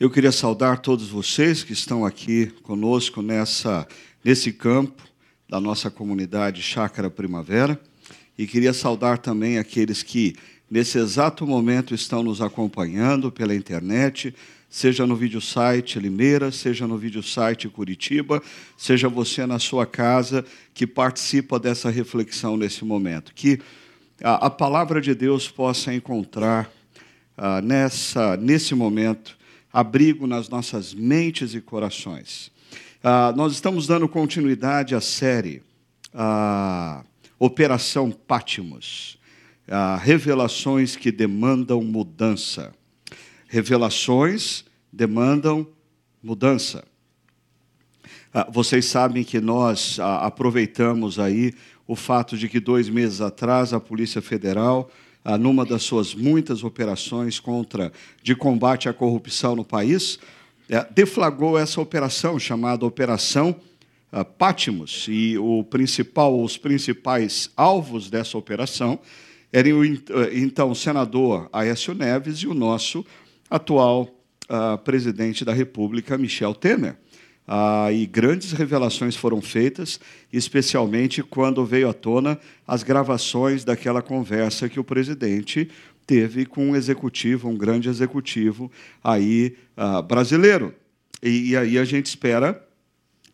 Eu queria saudar todos vocês que estão aqui conosco nessa, nesse campo da nossa comunidade Chácara Primavera e queria saudar também aqueles que nesse exato momento estão nos acompanhando pela internet, seja no vídeo site Limeira, seja no vídeo site Curitiba, seja você na sua casa que participa dessa reflexão nesse momento. Que a, a palavra de Deus possa encontrar ah, nessa, nesse momento abrigo nas nossas mentes e corações. Ah, nós estamos dando continuidade à série ah, Operação Pátimos, ah, revelações que demandam mudança. Revelações demandam mudança. Ah, vocês sabem que nós ah, aproveitamos aí o fato de que dois meses atrás a Polícia Federal ah, numa das suas muitas operações contra de combate à corrupção no país, é, deflagrou essa operação chamada Operação ah, Pátimos e o principal, os principais alvos dessa operação eram o então senador Aécio Neves e o nosso atual ah, presidente da República, Michel Temer. Ah, e grandes revelações foram feitas, especialmente quando veio à tona as gravações daquela conversa que o presidente teve com um executivo, um grande executivo aí ah, brasileiro. E, e aí a gente espera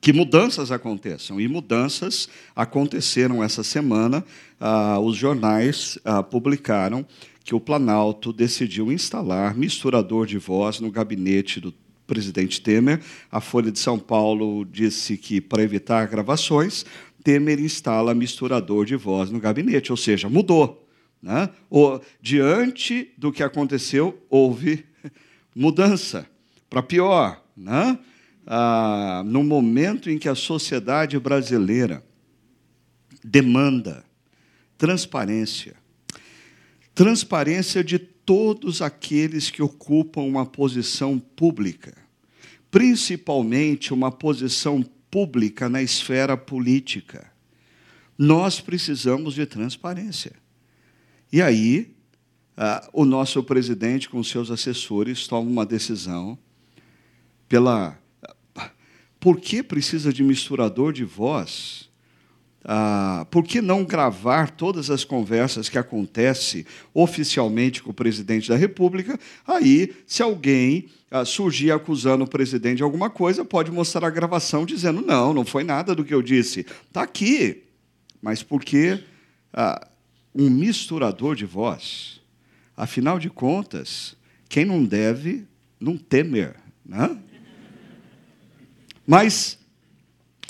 que mudanças aconteçam. E mudanças aconteceram essa semana. Ah, os jornais ah, publicaram que o Planalto decidiu instalar misturador de voz no gabinete do presidente Temer. A Folha de São Paulo disse que, para evitar gravações, Temer instala misturador de voz no gabinete, ou seja, mudou. Né? Ou, diante do que aconteceu, houve mudança para pior. Né? Ah, no momento em que a sociedade brasileira demanda transparência, transparência de todos aqueles que ocupam uma posição pública, principalmente uma posição pública na esfera política. Nós precisamos de transparência. E aí, uh, o nosso presidente, com seus assessores, toma uma decisão pela. Por que precisa de misturador de voz? Ah, por que não gravar todas as conversas que acontecem oficialmente com o presidente da República? Aí, se alguém ah, surgir acusando o presidente de alguma coisa, pode mostrar a gravação dizendo: não, não foi nada do que eu disse. Está aqui. Mas por que ah, um misturador de voz? Afinal de contas, quem não deve, não temer. Né? Mas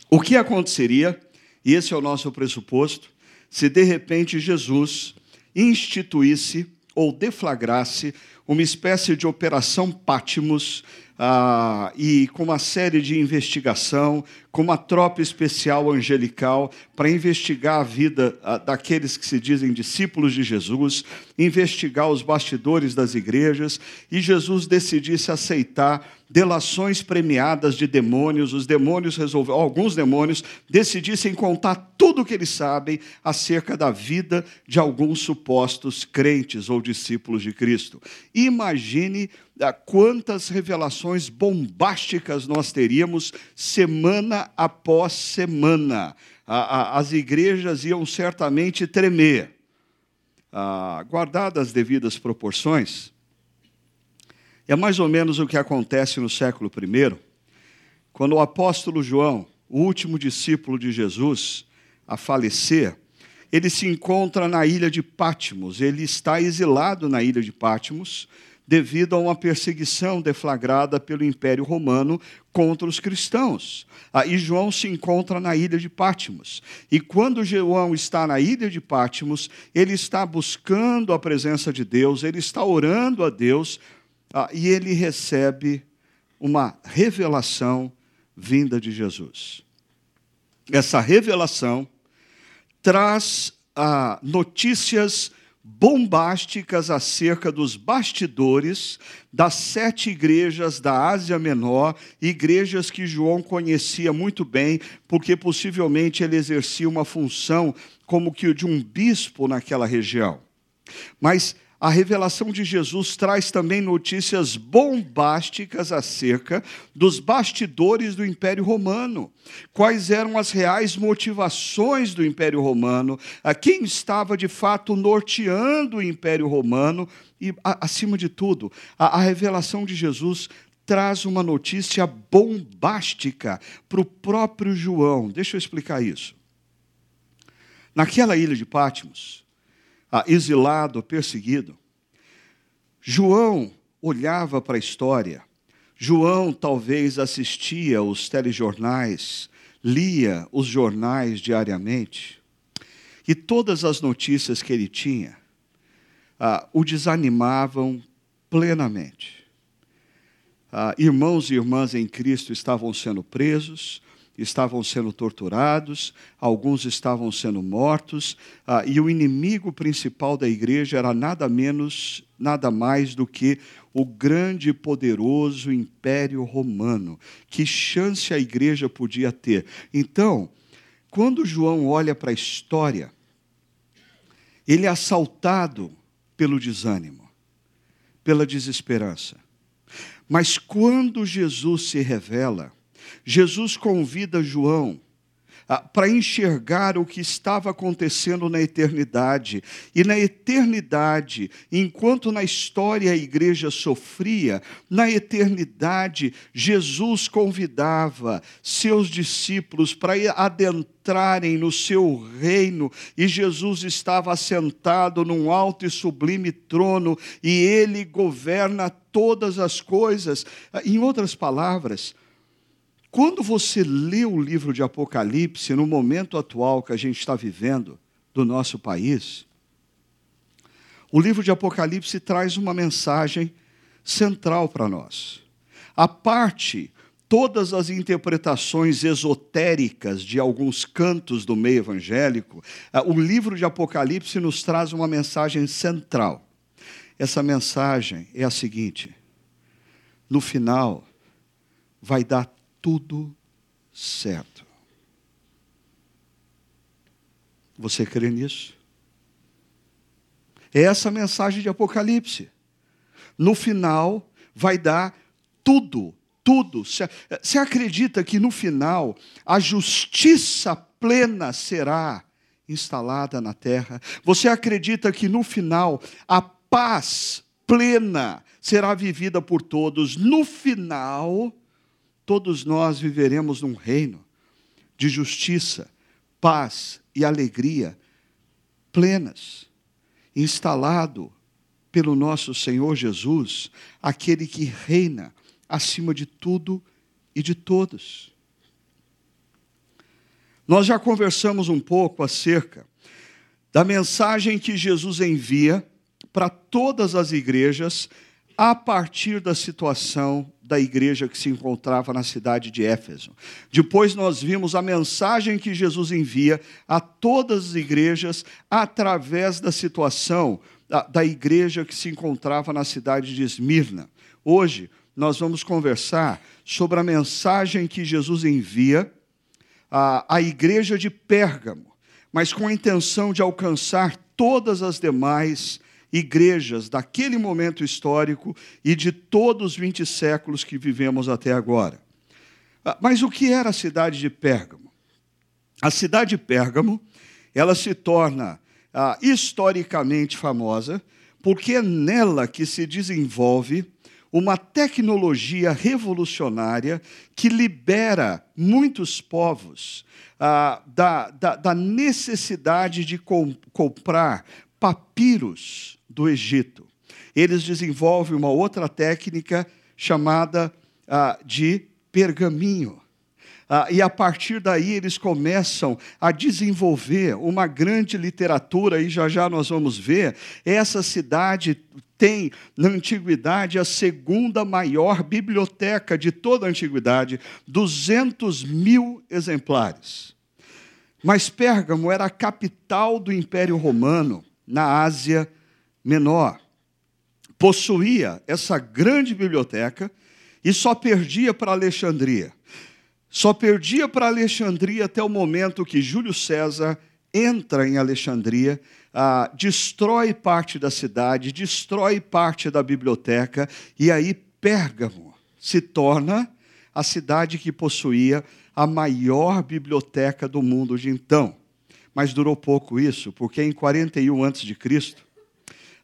o que aconteceria e esse é o nosso pressuposto, se de repente Jesus instituísse ou deflagrasse uma espécie de operação Pátimos ah, e com uma série de investigação, com uma tropa especial angelical para investigar a vida ah, daqueles que se dizem discípulos de Jesus, investigar os bastidores das igrejas, e Jesus decidisse aceitar delações premiadas de demônios, os demônios resolveram, alguns demônios decidissem contar tudo o que eles sabem acerca da vida de alguns supostos crentes ou discípulos de Cristo. Imagine ah, quantas revelações bombásticas nós teríamos semana após semana. As igrejas iam certamente tremer. Ah, guardadas as devidas proporções, é mais ou menos o que acontece no século I, quando o apóstolo João, o último discípulo de Jesus a falecer, ele se encontra na ilha de Pátimos, ele está exilado na ilha de Pátimos, devido a uma perseguição deflagrada pelo Império Romano contra os cristãos. Aí João se encontra na ilha de Pátimos. E quando João está na ilha de Pátimos, ele está buscando a presença de Deus, ele está orando a Deus ah, e ele recebe uma revelação vinda de Jesus. Essa revelação traz ah, notícias bombásticas acerca dos bastidores das sete igrejas da Ásia Menor, igrejas que João conhecia muito bem, porque possivelmente ele exercia uma função como que de um bispo naquela região. Mas a revelação de Jesus traz também notícias bombásticas acerca dos bastidores do Império Romano. Quais eram as reais motivações do Império Romano, a quem estava de fato norteando o Império Romano e, acima de tudo, a, a revelação de Jesus traz uma notícia bombástica para o próprio João. Deixa eu explicar isso. Naquela ilha de Patmos, exilado, perseguido, João olhava para a história. João talvez assistia os telejornais, lia os jornais diariamente, e todas as notícias que ele tinha ah, o desanimavam plenamente. Ah, irmãos e irmãs em Cristo estavam sendo presos, estavam sendo torturados, alguns estavam sendo mortos, ah, e o inimigo principal da igreja era nada menos, nada mais do que o grande e poderoso Império Romano. Que chance a igreja podia ter? Então, quando João olha para a história, ele é assaltado pelo desânimo, pela desesperança. Mas quando Jesus se revela, Jesus convida João ah, para enxergar o que estava acontecendo na eternidade. E na eternidade, enquanto na história a igreja sofria, na eternidade, Jesus convidava seus discípulos para adentrarem no seu reino, e Jesus estava assentado num alto e sublime trono, e ele governa todas as coisas. Ah, em outras palavras, quando você lê o livro de Apocalipse, no momento atual que a gente está vivendo do nosso país, o livro de Apocalipse traz uma mensagem central para nós. A parte todas as interpretações esotéricas de alguns cantos do meio evangélico, ah, o livro de Apocalipse nos traz uma mensagem central. Essa mensagem é a seguinte: no final, vai dar tudo certo. Você crê nisso? É essa a mensagem de Apocalipse. No final, vai dar tudo, tudo. Você acredita que no final a justiça plena será instalada na terra? Você acredita que no final a paz plena será vivida por todos? No final, todos nós viveremos num reino de justiça, paz e alegria plenas, instalado pelo nosso Senhor Jesus, aquele que reina acima de tudo e de todos. Nós já conversamos um pouco acerca da mensagem que Jesus envia para todas as igrejas a partir da situação da igreja que se encontrava na cidade de Éfeso. Depois nós vimos a mensagem que Jesus envia a todas as igrejas através da situação da, da igreja que se encontrava na cidade de Esmirna. Hoje nós vamos conversar sobre a mensagem que Jesus envia à, à igreja de Pérgamo, mas com a intenção de alcançar todas as demais igrejas daquele momento histórico e de todos os 20 séculos que vivemos até agora. Ah, mas o que era a cidade de Pérgamo? A cidade de Pérgamo, ela se torna ah, historicamente famosa porque é nela que se desenvolve uma tecnologia revolucionária que libera muitos povos ah, da, da, da, necessidade de com, comprar papiros do Egito. Eles desenvolvem uma outra técnica chamada ah, de pergaminho. Ah, e a partir daí eles começam a desenvolver uma grande literatura, e já já nós vamos ver. Essa cidade tem, na antiguidade, a segunda maior biblioteca de toda a antiguidade 200 mil exemplares. Mas Pérgamo era a capital do Império Romano, na Ásia menor, possuía essa grande biblioteca e só perdia para Alexandria. Só perdia para Alexandria até o momento que Júlio César entra em Alexandria, ah, destrói parte da cidade, destrói parte da biblioteca, e aí Pérgamo se torna a cidade que possuía a maior biblioteca do mundo de então. Mas durou pouco isso, porque em 41 a.C.,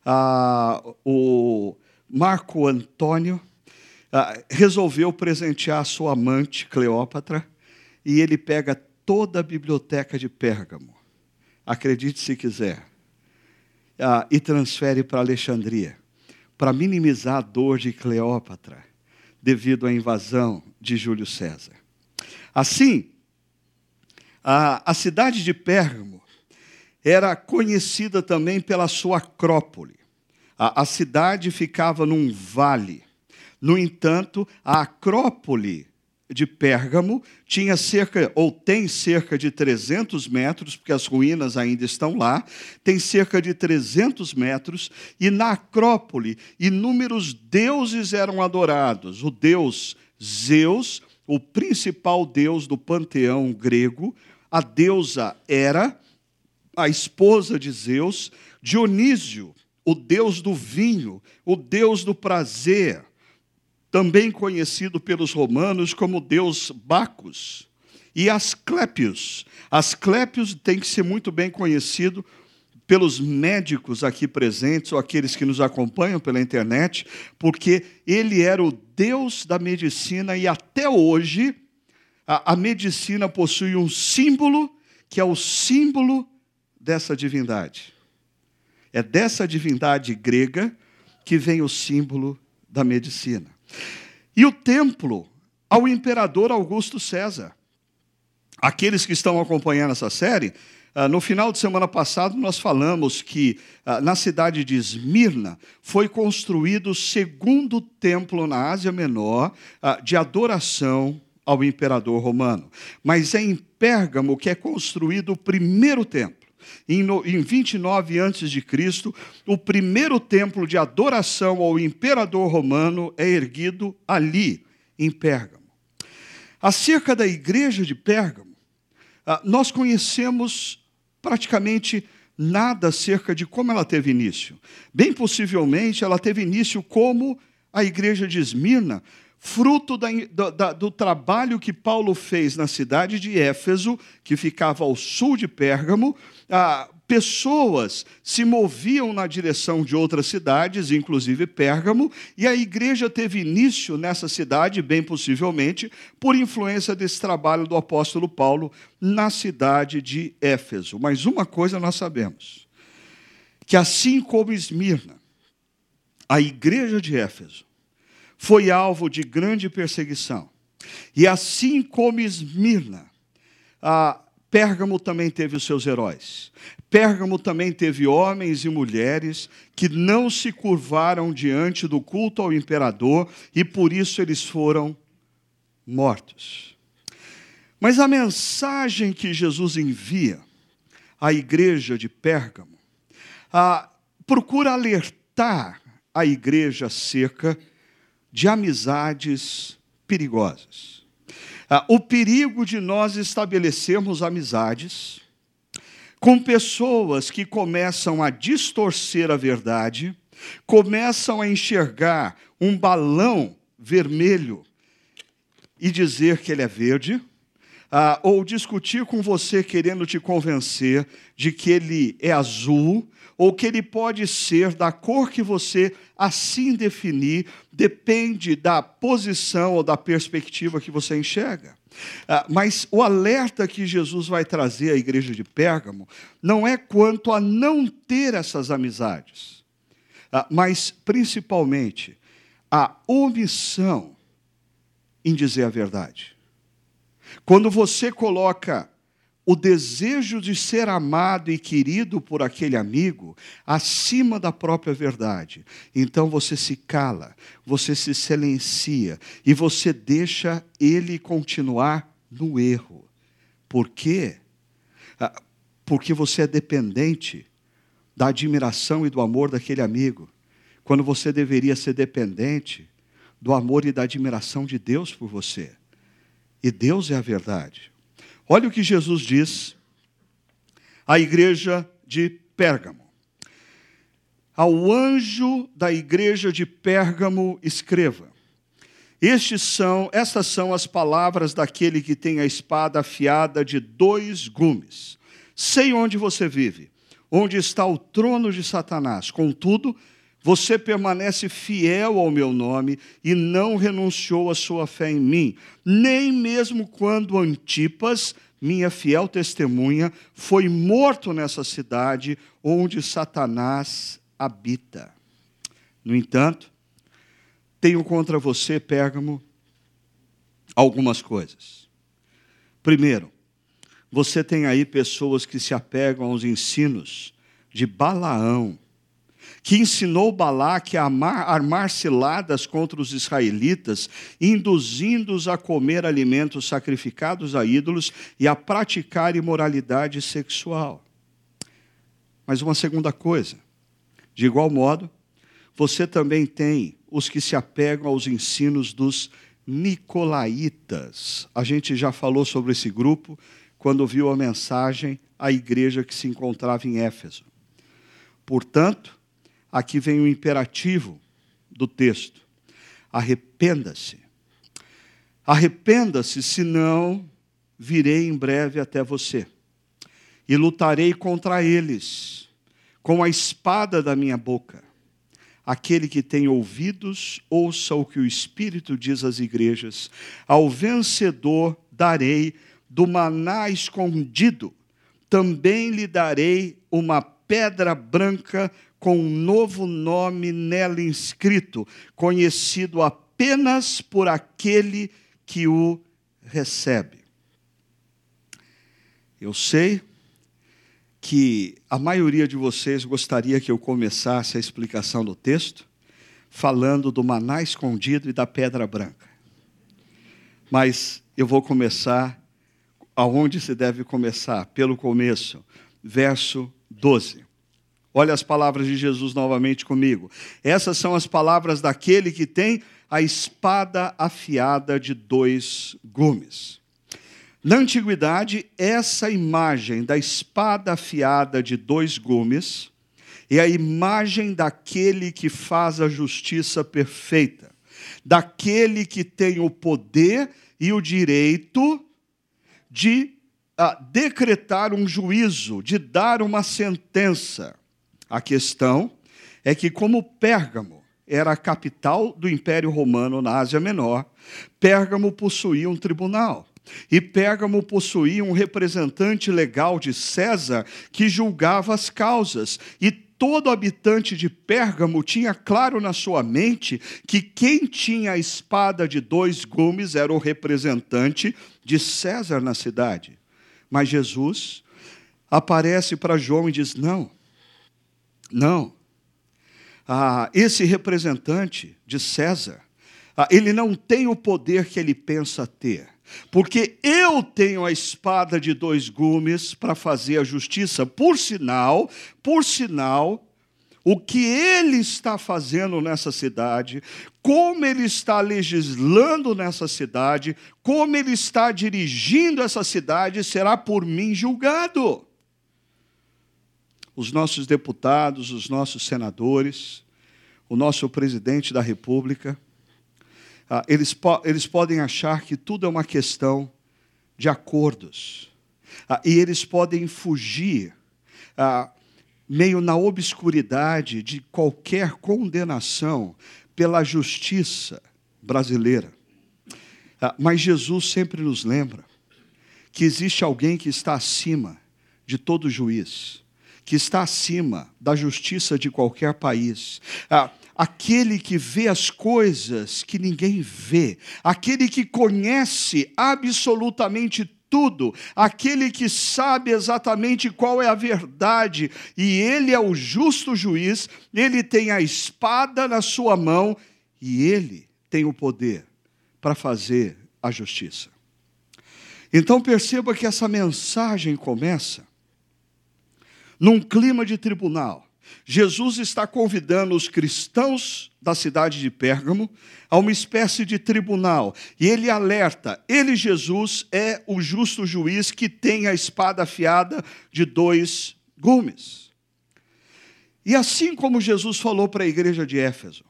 ah, o Marco Antônio resolveu presentear sua amante Cleópatra e ele pega toda a biblioteca de Pérgamo, acredite se quiser, e transfere para Alexandria, para minimizar a dor de Cleópatra devido à invasão de Júlio César. Assim, a, a cidade de Pérgamo era conhecida também pela sua acrópole. A, a cidade ficava num vale. No entanto, a acrópole de Pérgamo tinha cerca, ou tem cerca de 300 metros, porque as ruínas ainda estão lá, tem cerca de 300 metros, e na Acrópole inúmeros deuses eram adorados. O deus Zeus, o principal deus do panteão grego, a deusa Hera, a esposa de Zeus, Dionísio, o deus do vinho, o deus do prazer, também conhecido pelos romanos como deus Bacchus, e Asclépios. Asclépios tem que ser muito bem conhecido pelos médicos aqui presentes ou aqueles que nos acompanham pela internet, porque ele era o deus da medicina e até hoje a, a medicina possui um símbolo que é o símbolo dessa divindade. É dessa divindade grega que vem o símbolo da medicina. E o templo ao imperador Augusto César. Aqueles que estão acompanhando essa série, ah, no final de semana passado nós falamos que ah, na cidade de Esmirna foi construído o segundo templo na Ásia Menor ah, de adoração ao imperador romano. Mas é em Pérgamo que é construído o primeiro templo em 29 a.C., o primeiro templo de adoração ao imperador romano é erguido ali, em Pérgamo. Acerca da igreja de Pérgamo, ah, nós conhecemos praticamente nada acerca de como ela teve início. Bem possivelmente, ela teve início como a igreja de Esmirna, fruto da, do, do, trabalho que Paulo fez na cidade de Éfeso, que ficava ao sul de Pérgamo, pessoas se moviam na direção de outras cidades, inclusive Pérgamo, e a igreja teve início nessa cidade, bem possivelmente, por influência desse trabalho do apóstolo Paulo na cidade de Éfeso. Mas uma coisa nós sabemos: que assim como Esmirna, a igreja de Éfeso, foi alvo de grande perseguição. E assim como Esmirna, Pérgamo também teve os seus heróis. Pérgamo também teve homens e mulheres que não se curvaram diante do culto ao imperador e por isso eles foram mortos. Mas a mensagem que Jesus envia à igreja de Pérgamo procura alertar a igreja acerca amizades perigosas. Ah, o perigo de nós estabelecermos amizades com pessoas que começam a distorcer a verdade, começam a enxergar um balão vermelho e dizer que ele é verde, ah, ou discutir com você querendo te convencer de que ele é azul, ou que ele pode ser da cor que você assim definir, depende da posição ou da perspectiva que você enxerga. Ah, mas o alerta que Jesus vai trazer à igreja de Pérgamo não é quanto a não ter essas amizades, ah, mas principalmente a omissão em dizer a verdade. Quando você coloca o desejo de ser amado e querido por aquele amigo acima da própria verdade, então você se cala, você se silencia e você deixa ele continuar no erro. Por quê? Ah, porque você é dependente da admiração e do amor daquele amigo, quando você deveria ser dependente do amor e da admiração de Deus por você. E Deus é a verdade. Olha o que Jesus diz à igreja de Pérgamo. Ao anjo da igreja de Pérgamo escreva: estes são, estas são as palavras daquele que tem a espada afiada de dois gumes. Sei onde você vive, onde está o trono de Satanás. Contudo, você permanece fiel ao meu nome e não renunciou à sua fé em mim, nem mesmo quando Antipas, minha fiel testemunha, foi morto nessa cidade onde Satanás habita. No entanto, tenho contra você, Pérgamo, algumas coisas. Primeiro, você tem aí pessoas que se apegam aos ensinos de Balaão, que ensinou Balaque a armar ciladas contra os israelitas, induzindo-os a comer alimentos sacrificados a ídolos e a praticar imoralidade sexual. Mas uma segunda coisa, de igual modo, você também tem os que se apegam aos ensinos dos Nicolaitas. A gente já falou sobre esse grupo quando viu a mensagem à igreja que se encontrava em Éfeso. Portanto, aqui vem o imperativo do texto: arrependa-se. Arrependa-se, senão virei em breve até você e lutarei contra eles com a espada da minha boca. Aquele que tem ouvidos, ouça o que o Espírito diz às igrejas. Ao vencedor darei do maná escondido, também lhe darei uma pedra branca com um novo nome nela inscrito, conhecido apenas por aquele que o recebe. Eu sei que a maioria de vocês gostaria que eu começasse a explicação do texto falando do maná escondido e da pedra branca. Mas eu vou começar aonde se deve começar, pelo começo, verso 12. Olha as palavras de Jesus novamente comigo. Essas são as palavras daquele que tem a espada afiada de dois gumes. Na antiguidade, essa imagem da espada afiada de dois gumes é a imagem daquele que faz a justiça perfeita, daquele que tem o poder e o direito de uh, decretar um juízo, de dar uma sentença. A questão é que, como Pérgamo era a capital do Império Romano na Ásia Menor, Pérgamo possuía um tribunal. E Pérgamo possuía um representante legal de César que julgava as causas. E todo habitante de Pérgamo tinha claro na sua mente que quem tinha a espada de dois gumes era o representante de César na cidade. Mas Jesus aparece para João e diz: Não, não. Ah, esse representante de César, ah, ele não tem o poder que ele pensa ter porque eu tenho a espada de dois gumes para fazer a justiça. Por sinal, por sinal, o que ele está fazendo nessa cidade, como ele está legislando nessa cidade, como ele está dirigindo essa cidade, será por mim julgado. Os nossos deputados, os nossos senadores, o nosso presidente da República, ah, eles, po eles podem achar que tudo é uma questão de acordos. Ah, e eles podem fugir ah, meio na obscuridade de qualquer condenação pela justiça brasileira. Mas Jesus sempre nos lembra que existe alguém que está acima de todo juiz, que está acima da justiça de qualquer país. Ah, aquele que vê as coisas que ninguém vê, aquele que conhece absolutamente tudo, aquele que sabe exatamente qual é a verdade, e ele é o justo juiz, ele tem a espada na sua mão e ele tem o poder para fazer a justiça. Então perceba que essa mensagem começa num clima de tribunal Jesus está convidando os cristãos da cidade de Pérgamo a uma espécie de tribunal. E ele alerta: ele, Jesus, é o justo juiz que tem a espada afiada de dois gumes. E assim como Jesus falou para a igreja de Éfeso,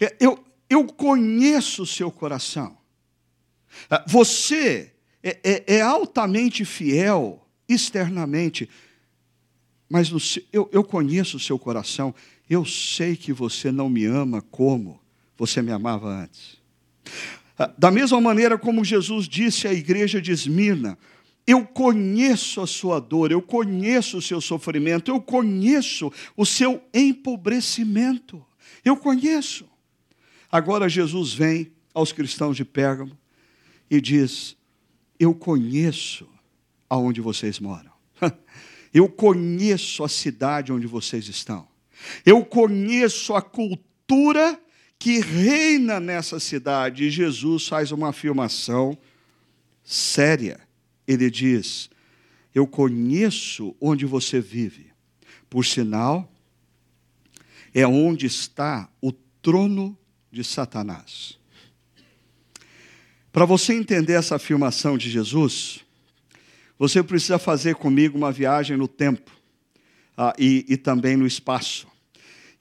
é, eu, eu conheço o seu coração. Ah, você é, é, é altamente fiel externamente, mas no, eu, eu conheço o seu coração, eu sei que você não me ama como você me amava antes. Ah, da mesma maneira como Jesus disse à igreja de Esmirna, eu conheço a sua dor, eu conheço o seu sofrimento, eu conheço o seu empobrecimento. Eu conheço. Agora Jesus vem aos cristãos de Pérgamo e diz: Eu conheço aonde vocês moram. Eu conheço a cidade onde vocês estão. Eu conheço a cultura que reina nessa cidade. E Jesus faz uma afirmação séria. Ele diz: Eu conheço onde você vive. Por sinal, é onde está o trono de Satanás. Para você entender essa afirmação de Jesus, você precisa fazer comigo uma viagem no tempo ah, e, e também no espaço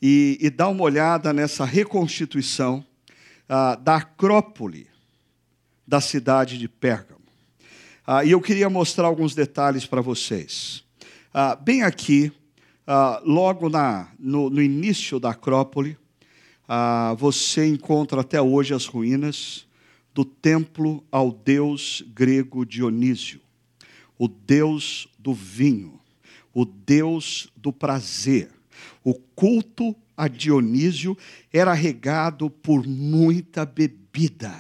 e, e dar uma olhada nessa reconstituição ah, da Acrópole da cidade de Pérgamo. Ah, e eu queria mostrar alguns detalhes para vocês. Ah, bem aqui, ah, logo na, no, no, início da Acrópole, ah, você encontra até hoje as ruínas do templo ao deus grego Dionísio, o deus do vinho, o deus do prazer o culto a Dionísio era regado por muita bebida.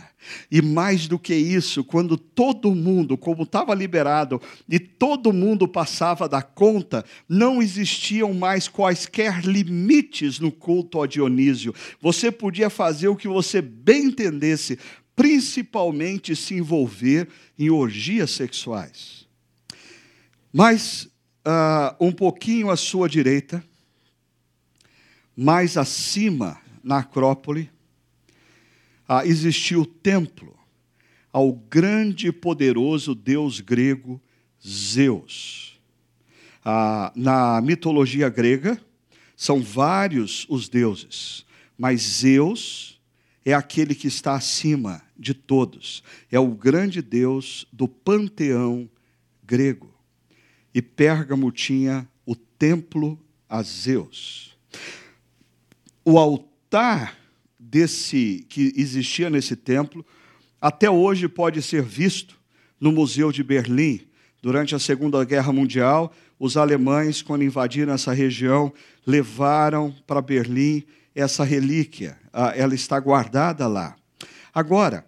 E mais do que isso, quando todo mundo, como estava liberado, e todo mundo passava da conta, não existiam mais quaisquer limites no culto a Dionísio. Você podia fazer o que você bem entendesse, principalmente se envolver em orgias sexuais. Mas, uh, um pouquinho à sua direita, mais acima, na Acrópole, ah, existia o templo ao grande e poderoso deus grego Zeus. Ah, na mitologia grega, são vários os deuses, mas Zeus é aquele que está acima de todos. É o grande deus do panteão grego. E Pérgamo tinha o templo a Zeus o altar desse que existia nesse templo até hoje pode ser visto no Museu de Berlim. Durante a Segunda Guerra Mundial, os alemães, quando invadiram essa região, levaram para Berlim essa relíquia. Ah, ela está guardada lá. Agora,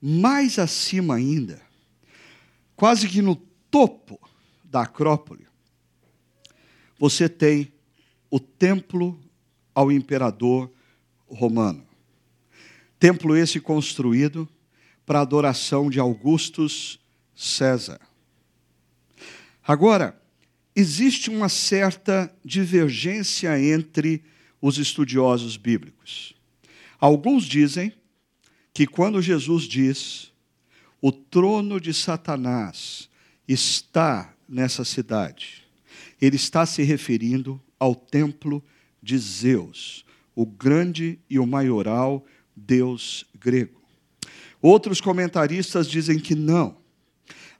mais acima ainda, quase que no topo da Acrópole, você tem o Templo ao imperador romano. Templo esse construído para adoração de Augustus César. Agora, existe uma certa divergência entre os estudiosos bíblicos. Alguns dizem que quando Jesus diz o trono de Satanás está nessa cidade, ele está se referindo ao templo de Zeus, o grande e o maioral deus grego. Outros comentaristas dizem que não.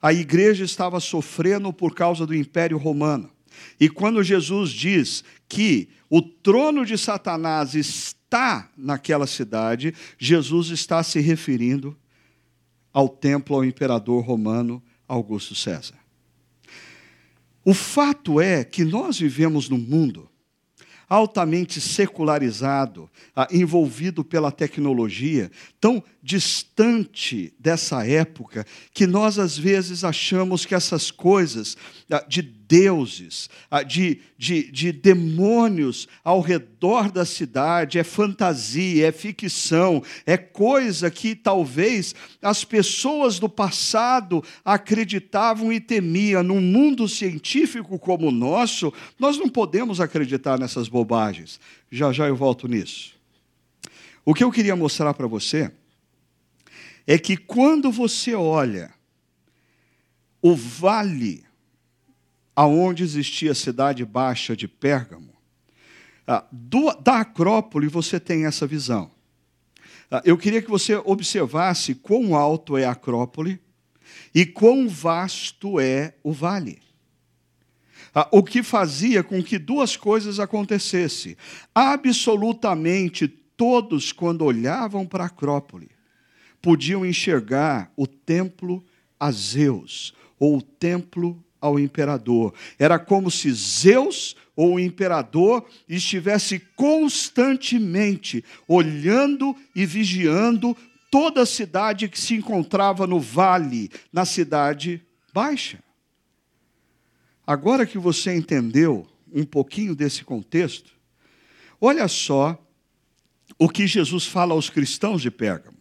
A igreja estava sofrendo por causa do Império Romano. E quando Jesus diz que o trono de Satanás está naquela cidade, Jesus está se referindo ao templo ao imperador romano Augusto César. O fato é que nós vivemos num mundo altamente secularizado, ah, envolvido pela tecnologia, tão distante dessa época, que nós às vezes achamos que essas coisas ah, de deuses, ah, de, de, de demônios ao redor da cidade, é fantasia, é ficção, é coisa que talvez as pessoas do passado acreditavam e temiam. Num mundo científico como o nosso, nós não podemos acreditar nessas bobagens. Já já eu volto nisso. O que eu queria mostrar para você é que quando você olha o vale aonde existia a cidade baixa de Pérgamo, ah, da Acrópole você tem essa visão. Ah, eu queria que você observasse quão alto é a Acrópole e quão vasto é o vale. Ah, o que fazia com que duas coisas acontecessem. Absolutamente todos, quando olhavam para a Acrópole, podiam enxergar o templo a Zeus, ou o templo ao imperador. Era como se Zeus ou o imperador estivesse constantemente olhando e vigiando toda a cidade que se encontrava no vale, na cidade baixa. Agora que você entendeu um pouquinho desse contexto, olha só o que Jesus fala aos cristãos de Pérgamo.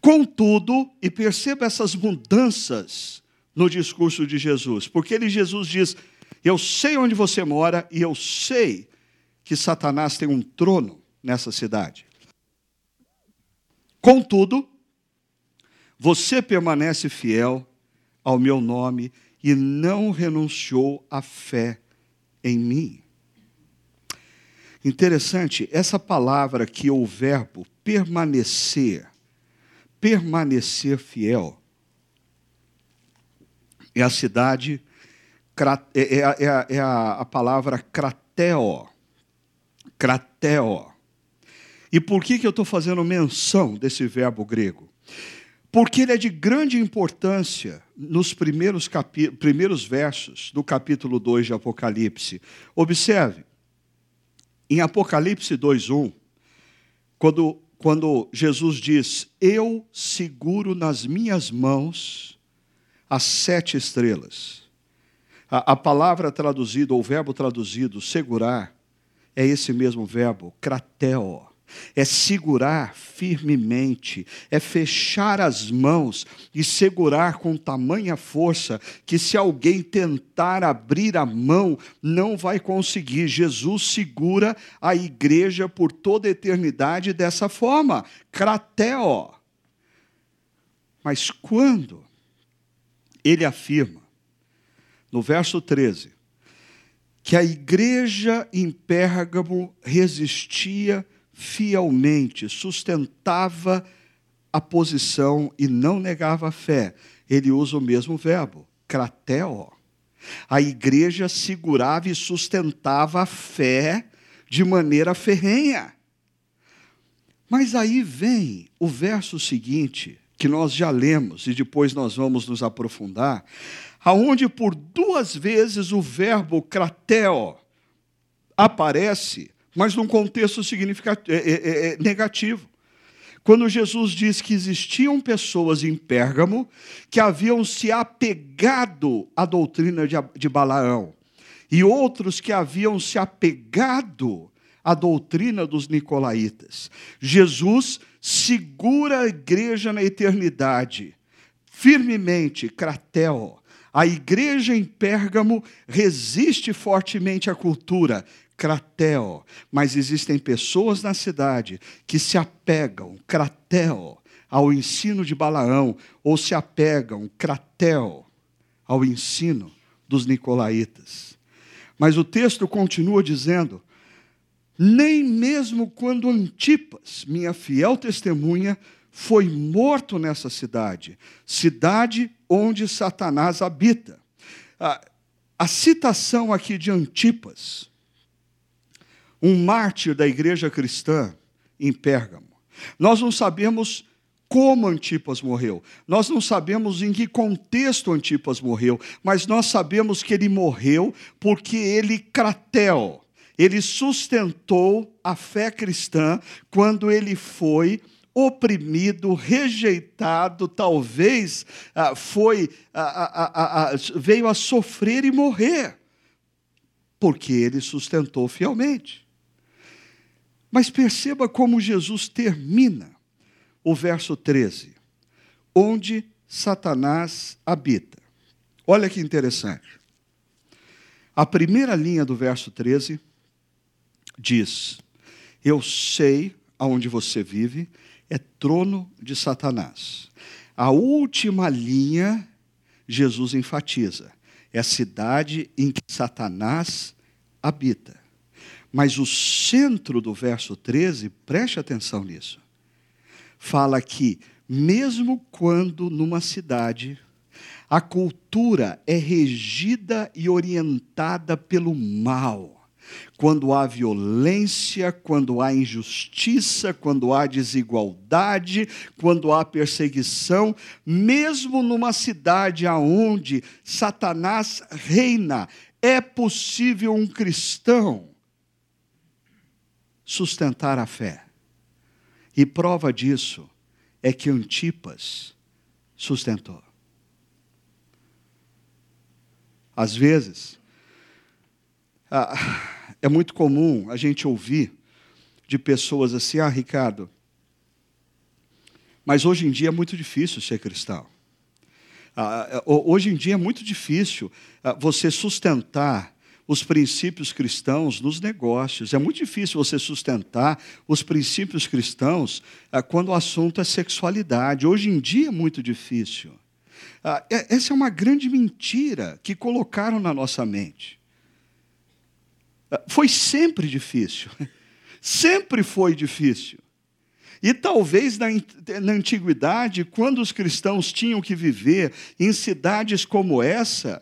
Contudo, e perceba essas mudanças no discurso de Jesus, porque ele Jesus diz: "Eu sei onde você mora e eu sei que Satanás tem um trono nessa cidade. Contudo, você permanece fiel ao meu nome e não renunciou à fé em mim." Interessante, essa palavra aqui, o verbo permanecer, permanecer é a cidade, é, é, é, é a, a, palavra crateo. Crateo. E por que, que eu estou fazendo menção desse verbo grego? Porque ele é de grande importância nos primeiros, primeiros versos do capítulo 2 de Apocalipse. Observe, em Apocalipse 2,1, quando, quando Jesus diz: Eu seguro nas minhas mãos as sete estrelas. A, a palavra traduzida, ou o verbo traduzido, segurar, é esse mesmo verbo, crateo. É segurar firmemente, é fechar as mãos e segurar com tamanha força que, se alguém tentar abrir a mão, não vai conseguir. Jesus segura a igreja por toda a eternidade dessa forma, crateo. Mas quando ele afirma, no verso 13, que a igreja em Pérgamo resistia fielmente, sustentava a posição e não negava a fé. Ele usa o mesmo verbo, crateo. A igreja segurava e sustentava a fé de maneira ferrenha. Mas aí vem o verso seguinte, que nós já lemos e depois nós vamos nos aprofundar, aonde por duas vezes o verbo crateo aparece, mas num contexto significativo, é, é, é, é, negativo. Quando Jesus diz que existiam pessoas em Pérgamo que haviam se apegado à doutrina de, de Balaão, e outros que haviam se apegado à doutrina dos nicolaítas. Jesus segura a igreja na eternidade, firmemente, cratel. A igreja em Pérgamo resiste fortemente à cultura, cratel. Mas existem pessoas na cidade que se apegam, cratel, ao ensino de Balaão, ou se apegam, cratel, ao ensino dos nicolaítas. Mas o texto continua dizendo: nem mesmo quando Antipas, minha fiel testemunha, foi morto nessa cidade, cidade onde Satanás habita. A, a citação aqui de Antipas, um mártir da igreja cristã em Pérgamo. Nós não sabemos como Antipas morreu. Nós não sabemos em que contexto Antipas morreu, mas nós sabemos que ele morreu porque ele cratel, ele sustentou a fé cristã quando ele foi oprimido, rejeitado, talvez ah, foi ah, ah, veio a sofrer e morrer, porque ele sustentou fielmente. Mas perceba como Jesus termina o verso 13, onde Satanás habita. Olha que interessante. A primeira linha do verso 13 diz: Eu sei aonde você vive, é trono de Satanás. A última linha, Jesus enfatiza: é a cidade em que Satanás habita. Mas o centro do verso 13, preste atenção nisso, fala que, mesmo quando numa cidade a cultura é regida e orientada pelo mal. Quando há violência, quando há injustiça, quando há desigualdade, quando há perseguição, mesmo numa cidade aonde Satanás reina, é possível um cristão sustentar a fé. E prova disso é que Antipas sustentou. Às vezes, ah, é muito comum a gente ouvir de pessoas assim: ah, Ricardo, mas hoje em dia é muito difícil ser cristão. Ah, hoje em dia é muito difícil ah, você sustentar os princípios cristãos nos negócios. É muito difícil você sustentar os princípios cristãos ah, quando o assunto é sexualidade. Hoje em dia é muito difícil. Ah, é, essa é uma grande mentira que colocaram na nossa mente. Ah, foi sempre difícil. Sempre foi difícil. E talvez na, na, antiguidade, quando os cristãos tinham que viver em cidades como essa,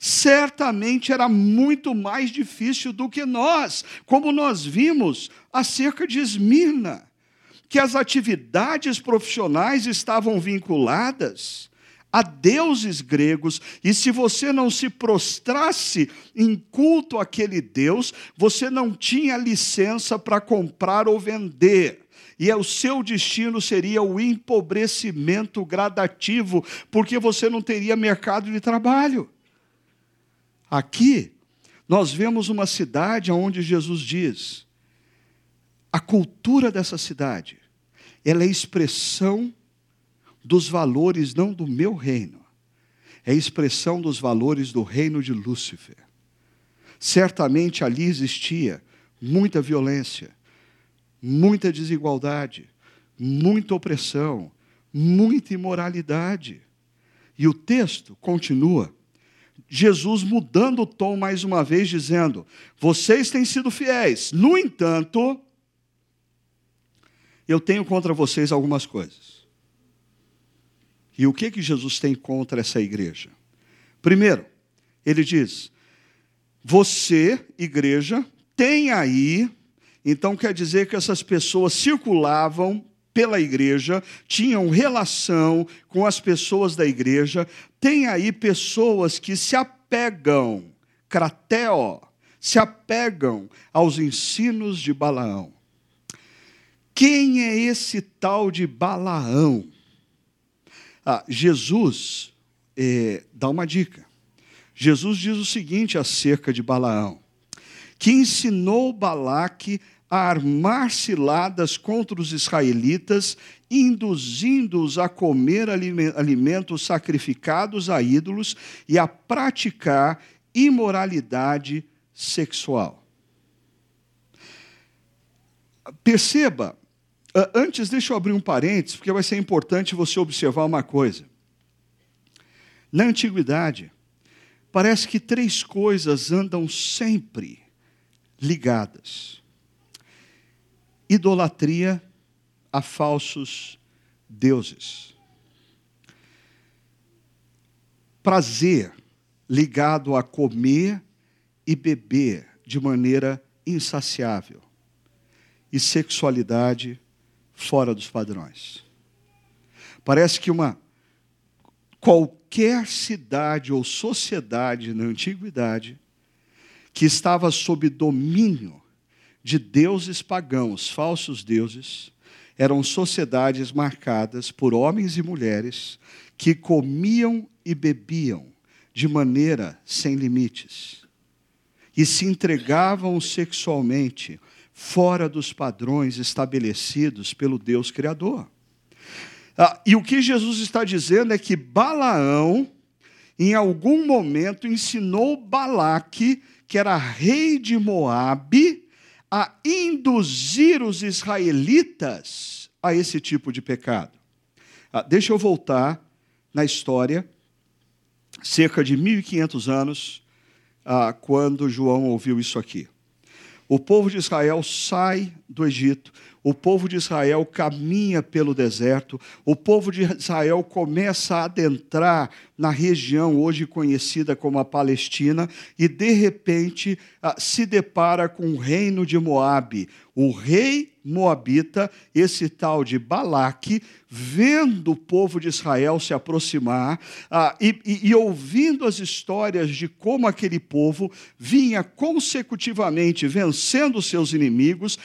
certamente era muito mais difícil do que nós, como nós vimos acerca de Esmirna, que as atividades profissionais estavam vinculadas a deuses gregos, e se você não se prostrasse em culto àquele Deus, você não tinha licença para comprar ou vender. E é o seu destino seria o empobrecimento gradativo, porque você não teria mercado de trabalho. Aqui, nós vemos uma cidade onde Jesus diz: a cultura dessa cidade, ela é expressão dos valores não do meu reino, é expressão dos valores do reino de Lúcifer. Certamente ali existia muita violência, muita desigualdade, muita opressão, muita imoralidade. E o texto continua. Jesus mudando o tom mais uma vez, dizendo: Vocês têm sido fiéis, no entanto, eu tenho contra vocês algumas coisas. E o que que Jesus tem contra essa igreja? Primeiro, ele diz: você, igreja, tem aí, então quer dizer que essas pessoas circulavam pela igreja, tinham relação com as pessoas da igreja, tem aí pessoas que se apegam, crateo, se apegam aos ensinos de Balaão. Quem é esse tal de Balaão? Ah, Jesus é, dá uma dica. Jesus diz o seguinte acerca de Balaão: que ensinou Balaque a armar ciladas contra os israelitas, induzindo-os a comer alimentos sacrificados a ídolos e a praticar imoralidade sexual. Perceba antes, deixa eu abrir um parênteses, porque vai ser importante você observar uma coisa. Na antiguidade, parece que três coisas andam sempre ligadas: idolatria a falsos deuses, prazer ligado a comer e beber de maneira insaciável, e sexualidade fora dos padrões. Parece que uma qualquer cidade ou sociedade na antiguidade que estava sob domínio de deuses pagãos, falsos deuses, eram sociedades marcadas por homens e mulheres que comiam e bebiam de maneira sem limites e se entregavam sexualmente fora dos padrões estabelecidos pelo Deus Criador. Ah, e o que Jesus está dizendo é que Balaão, em algum momento, ensinou Balaque, que era rei de Moabe, a induzir os israelitas a esse tipo de pecado. Ah, deixa eu voltar na história, cerca de 1500 anos, ah, quando João ouviu isso aqui. O povo de Israel sai do Egito, o povo de Israel caminha pelo deserto, o povo de Israel começa a adentrar na região hoje conhecida como a Palestina e, de repente, ah, se depara com o reino de Moabe. O rei moabita, esse tal de Balaque, vendo o povo de Israel se aproximar ah, e, e, e ouvindo as histórias de como aquele povo vinha consecutivamente vencendo seus inimigos,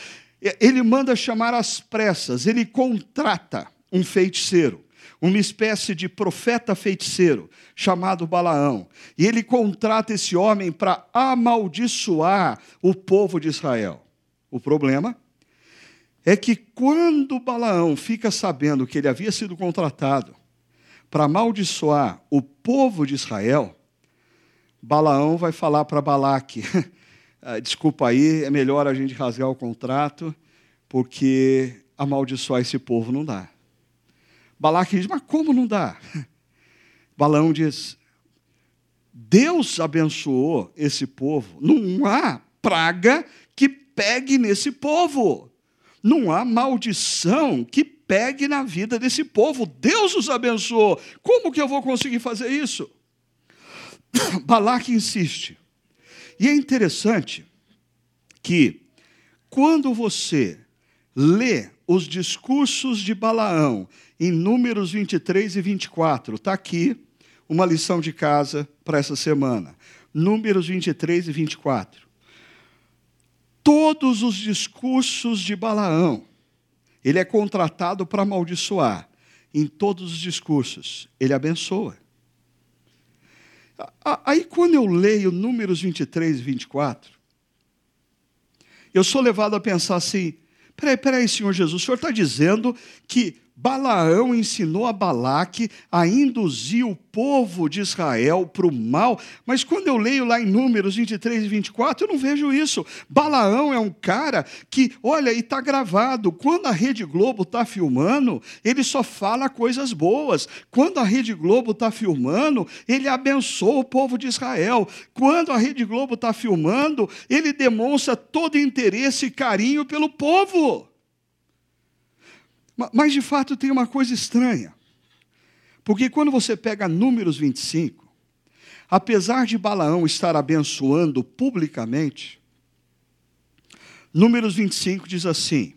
ele manda chamar às pressas, ele contrata um feiticeiro, uma espécie de profeta feiticeiro, chamado Balaão. E ele contrata esse homem para amaldiçoar o povo de Israel. O problema é que quando Balaão fica sabendo que ele havia sido contratado para amaldiçoar o povo de Israel, Balaão vai falar para Balaque: ah, desculpa aí, é melhor a gente rasgar o contrato, porque amaldiçoar esse povo não dá. Balaque diz: mas como não dá? Balaão diz: Deus abençoou esse povo, não há praga que pegue nesse povo. Não há maldição que pegue na vida desse povo. Deus os abençoou. Como que eu vou conseguir fazer isso? Balaque insiste. E é interessante que, quando você lê os discursos de Balaão em Números 23 e 24, está aqui uma lição de casa para essa semana. Números 23 e 24 todos os discursos de Balaão. Ele é contratado para amaldiçoar. Em todos os discursos, ele abençoa. Aí, quando eu leio Números 23 e 24, eu sou levado a pensar assim: peraí, peraí, Senhor Jesus, o Senhor está dizendo que Balaão ensinou a Balaque a induzir o povo de Israel para o mal, mas quando eu leio lá em Números 23 e 24, eu não vejo isso. Balaão é um cara que, olha, e está gravado, quando a Rede Globo está filmando, ele só fala coisas boas. Quando a Rede Globo está filmando, ele abençoa o povo de Israel. Quando a Rede Globo está filmando, ele demonstra todo interesse e carinho pelo povo. Mas de fato tem uma coisa estranha. Porque quando você pega Números 25, apesar de Balaão estar abençoando publicamente, Números 25 diz assim: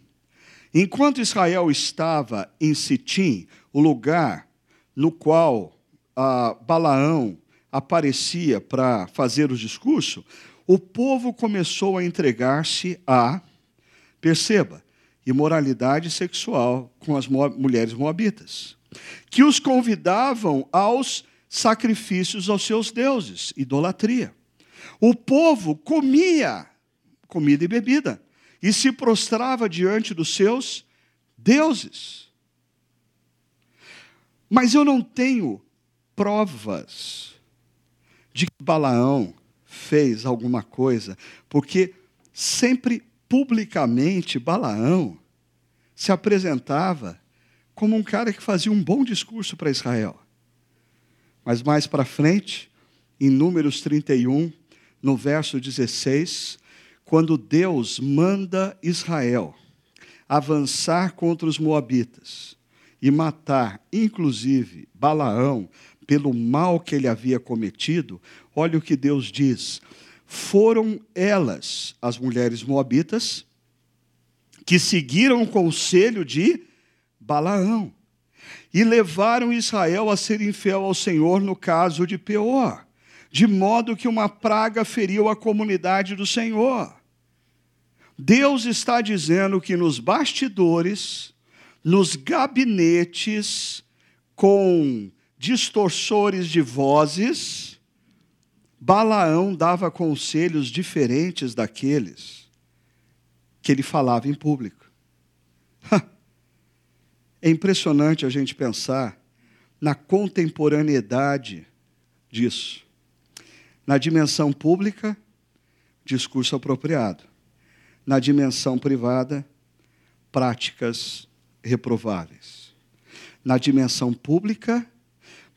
Enquanto Israel estava em Sitim, o lugar no qual ah, Balaão aparecia para fazer o discurso, o povo começou a entregar-se a, perceba, imoralidade sexual com as mulheres moabitas, que os convidavam aos sacrifícios aos seus deuses, idolatria. O povo comia comida e bebida e se prostrava diante dos seus deuses. Mas eu não tenho provas de que Balaão fez alguma coisa, porque sempre publicamente Balaão se apresentava como um cara que fazia um bom discurso para Israel. Mas mais para frente, em Números 31, no verso 16, quando Deus manda Israel avançar contra os moabitas e matar, inclusive, Balaão, pelo mal que ele havia cometido, olha o que Deus diz: foram elas, as mulheres moabitas, que seguiram o conselho de Balaão e levaram Israel a ser infiel ao Senhor no caso de Peor, de modo que uma praga feriu a comunidade do Senhor. Deus está dizendo que nos bastidores nos gabinetes com distorsores de vozes, Balaão dava conselhos diferentes daqueles que ele falava em público. É impressionante a gente pensar na contemporaneidade disso. Na dimensão pública, discurso apropriado. Na dimensão privada, práticas reprováveis. Na dimensão pública,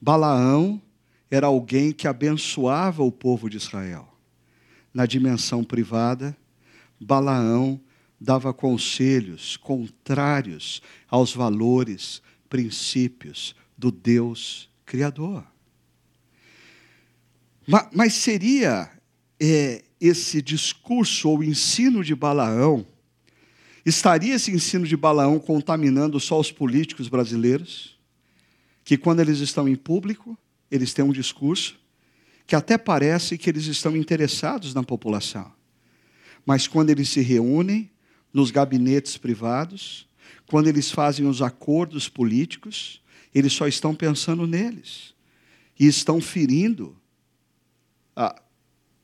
Balaão era alguém que abençoava o povo de Israel. Na dimensão privada, Balaão dava conselhos contrários aos valores, princípios do Deus Criador. Mas, seria é, esse discurso ou ensino de Balaão, estaria esse ensino de Balaão contaminando só os políticos brasileiros? Que quando eles estão em público, eles têm um discurso que até parece que eles estão interessados na população. Mas quando eles se reúnem nos gabinetes privados, quando eles fazem os acordos políticos, eles só estão pensando neles e estão ferindo a,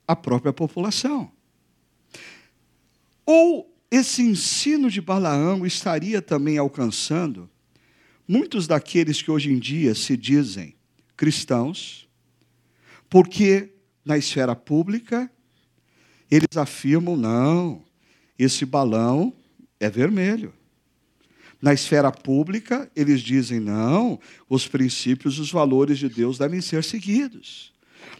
a própria população. Ou esse ensino de Balaão estaria também alcançando muitos daqueles que hoje em dia se dizem cristãos, porque na esfera pública eles afirmam: não, esse balão é vermelho. Na esfera pública, eles dizem: não, os princípios, os valores de Deus devem ser seguidos.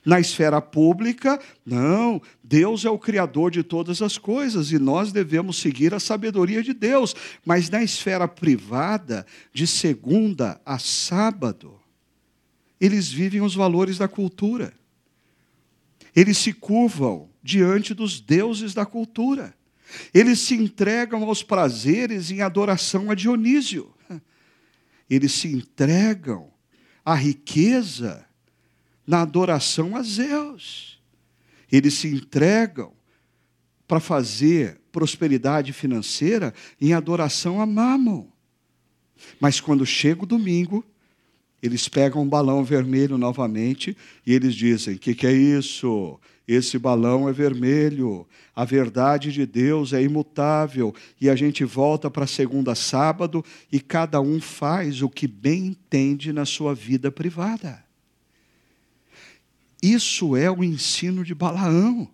Na esfera pública, não, Deus é o Criador de todas as coisas e nós devemos seguir a sabedoria de Deus. Mas na esfera privada, de segunda a sábado, eles vivem os valores da cultura. Eles se curvam diante dos deuses da cultura. Eles se entregam aos prazeres em adoração a Dionísio. Eles se entregam à riqueza na adoração a Zeus. Eles se entregam para fazer prosperidade financeira em adoração a Mammon. Mas quando chega o domingo, eles pegam um balão vermelho novamente e eles dizem: O que, que é isso? Esse balão é vermelho, a verdade de Deus é imutável, e a gente volta para segunda sábado e cada um faz o que bem entende na sua vida privada. Isso é o ensino de Balaão.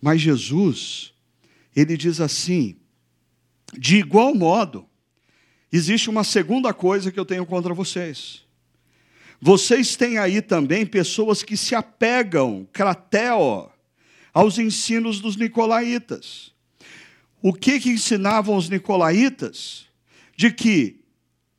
Mas Jesus, ele diz assim: de igual modo, existe uma segunda coisa que eu tenho contra vocês. Vocês têm aí também pessoas que se apegam, crateo, aos ensinos dos nicolaítas. O que que ensinavam os nicolaítas? De que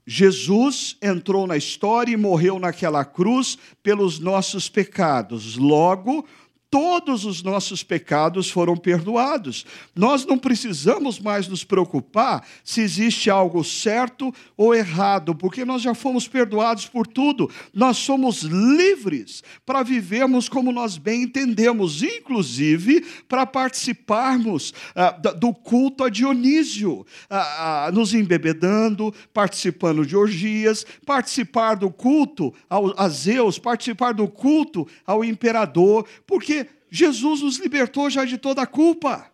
Jesus entrou na história e morreu naquela cruz pelos nossos pecados. Logo, todos os nossos pecados foram perdoados. Nós não precisamos mais nos preocupar se existe algo certo ou errado, porque nós já fomos perdoados por tudo. Nós somos livres para vivermos como nós bem entendemos, inclusive para participarmos ah, do culto a Dionísio, ah, ah, nos embebedando, participando de orgias, participar do culto ao, a Zeus, participar do culto ao imperador, porque Jesus nos libertou já de toda a culpa.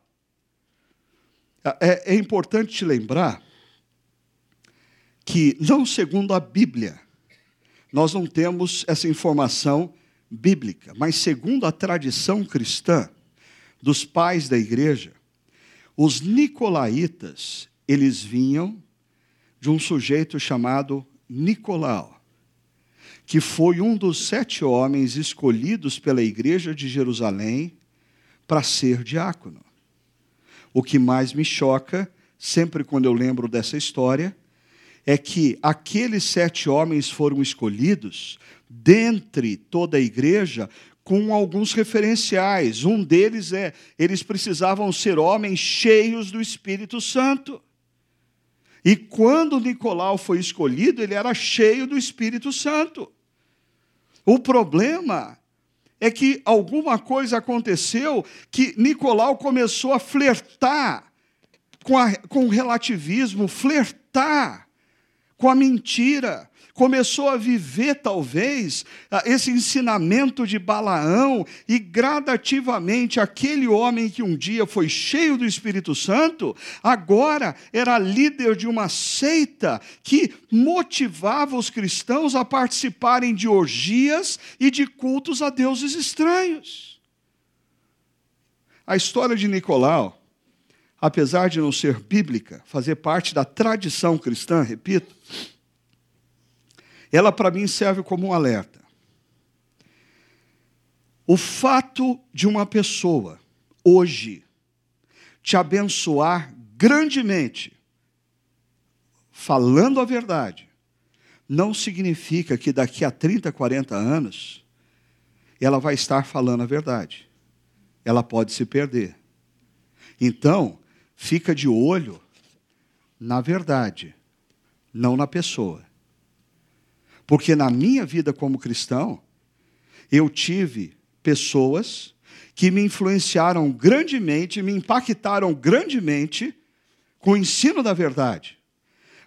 É, é importante te lembrar que, não segundo a Bíblia, nós não temos essa informação bíblica, mas segundo a tradição cristã dos pais da igreja, os nicolaítas, eles vinham de um sujeito chamado Nicolau que foi um dos sete homens escolhidos pela igreja de Jerusalém para ser diácono. O que mais me choca, sempre quando eu lembro dessa história, é que aqueles sete homens foram escolhidos dentre toda a igreja com alguns referenciais. Um deles é: eles precisavam ser homens cheios do Espírito Santo. E quando Nicolau foi escolhido, ele era cheio do Espírito Santo. O problema é que alguma coisa aconteceu que Nicolau começou a flertar com, a, com o relativismo, flertar com a mentira, começou a viver, talvez, esse ensinamento de Balaão, e gradativamente aquele homem que um dia foi cheio do Espírito Santo, agora era líder de uma seita que motivava os cristãos a participarem de orgias e de cultos a deuses estranhos. A história de Nicolau, apesar de não ser bíblica, fazer parte da tradição cristã, repito, ela para mim serve como um alerta. O fato de uma pessoa hoje te abençoar grandemente, falando a verdade, não significa que daqui a 30, 40 anos ela vai estar falando a verdade. Ela pode se perder. Então, fica de olho na verdade, não na pessoa. Porque na minha vida como cristão, eu tive pessoas que me influenciaram grandemente, me impactaram grandemente com o ensino da verdade.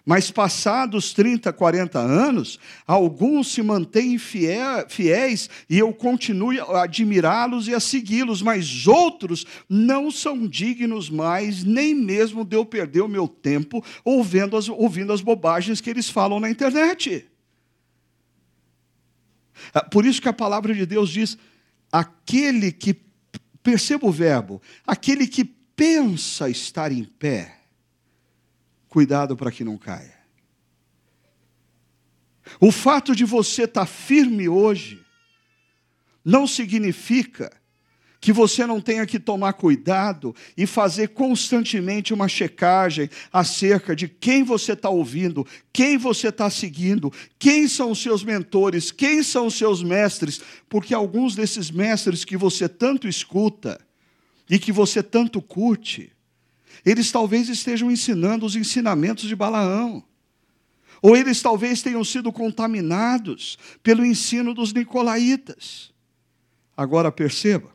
Mas passados 30, 40 anos, alguns se mantêm fiéis e eu continuo a admirá-los e a segui-los, mas outros não são dignos mais, nem mesmo de eu perder o meu tempo ouvindo as, ouvindo as bobagens que eles falam na internet. Ah, por isso que a palavra de Deus diz: aquele que, perceba o verbo, aquele que pensa estar em pé, cuidado para que não caia. O fato de você estar firme hoje não significa que você não tenha que tomar cuidado e fazer constantemente uma checagem acerca de quem você está ouvindo, quem você está seguindo, quem são os seus mentores, quem são os seus mestres, porque alguns desses mestres que você tanto escuta e que você tanto curte, eles talvez estejam ensinando os ensinamentos de Balaão. Ou eles talvez tenham sido contaminados pelo ensino dos nicolaítas. Agora perceba,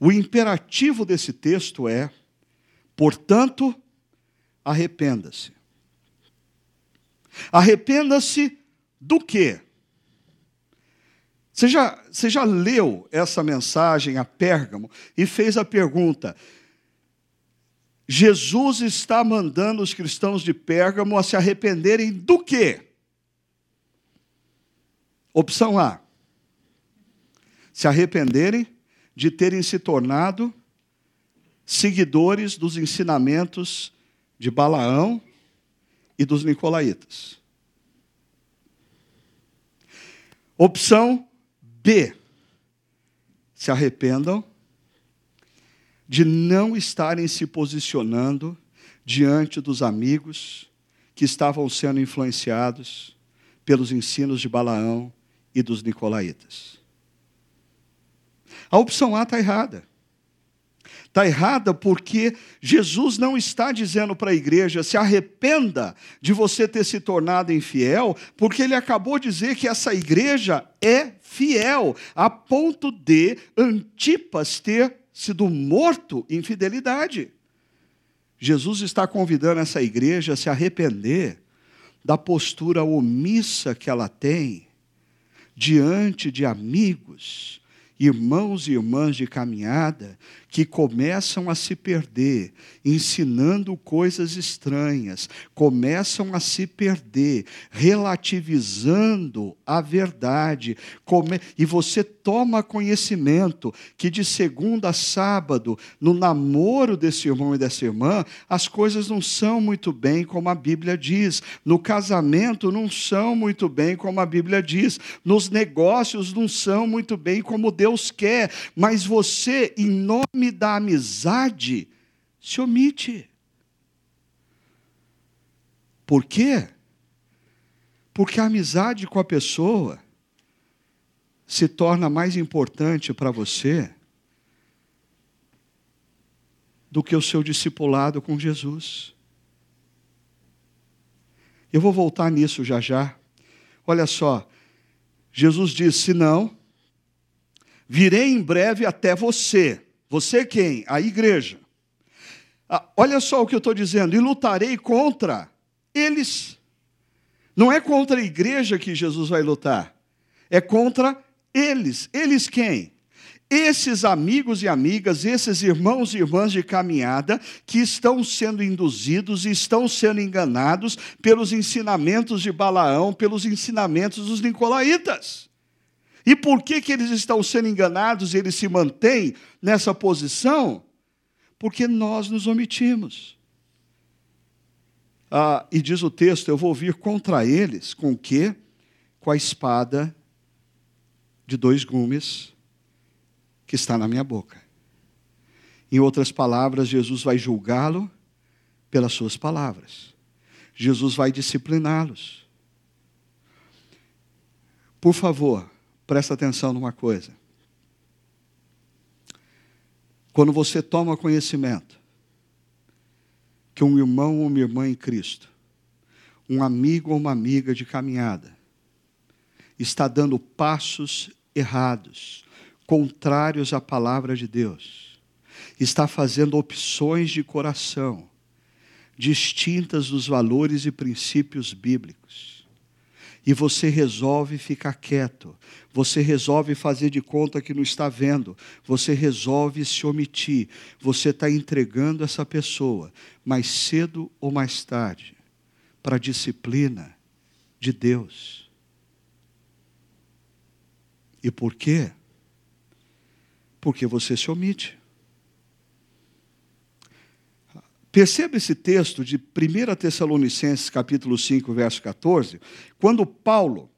o imperativo desse texto é, portanto, arrependa-se. Arrependa-se do quê? Você já, você já leu essa mensagem a Pérgamo e fez a pergunta: Jesus está mandando os cristãos de Pérgamo a se arrependerem do quê? Opção A: se arrependerem de terem se tornado seguidores dos ensinamentos de Balaão e dos Nicolaítas. Opção B. Se arrependam de não estarem se posicionando diante dos amigos que estavam sendo influenciados pelos ensinos de Balaão e dos Nicolaítas. A opção A está errada. Está errada porque Jesus não está dizendo para a igreja se arrependa de você ter se tornado infiel, porque ele acabou de dizer que essa igreja é fiel, a ponto de Antipas ter sido morto em fidelidade. Jesus está convidando essa igreja a se arrepender da postura omissa que ela tem diante de amigos, irmãos e irmãs de caminhada que começam a se perder, ensinando coisas estranhas, começam a se perder, relativizando a verdade, e você toma conhecimento que de segunda a sábado, no namoro desse irmão e dessa irmã, as coisas não são muito bem como a Bíblia diz, no casamento não são muito bem como a Bíblia diz, nos negócios não são muito bem como Deus quer, mas você, em nome nome da amizade se omite. Por quê? Porque a amizade com a pessoa se torna mais importante para você do que o seu discipulado com Jesus. Eu vou voltar nisso já já. Olha só, Jesus disse: não, virei em breve até você você quem? A igreja. Ah, olha só o que eu estou dizendo, e lutarei contra eles. Não é contra a igreja que Jesus vai lutar, é contra eles. Eles quem? Esses amigos e amigas, esses irmãos e irmãs de caminhada que estão sendo induzidos e estão sendo enganados pelos ensinamentos de Balaão, pelos ensinamentos dos nicolaítas. E por que, que eles estão sendo enganados e eles se mantêm nessa posição? Porque nós nos omitimos. Ah, e diz o texto: eu vou vir contra eles com o quê? Com a espada de dois gumes que está na minha boca. Em outras palavras, Jesus vai julgá-lo pelas suas palavras. Jesus vai discipliná-los. Por favor, presta atenção numa coisa. Quando você toma conhecimento que um irmão ou uma irmã em Cristo, um amigo ou uma amiga de caminhada, está dando passos errados, contrários à palavra de Deus, está fazendo opções de coração distintas dos valores e princípios bíblicos. E você resolve ficar quieto, você resolve fazer de conta que não está vendo, você resolve se omitir, você está entregando essa pessoa, mais cedo ou mais tarde, para a disciplina de Deus. E por quê? Porque você se omite. Perceba esse texto de 1 Tessalonicenses, capítulo 5, verso 14, quando Paulo,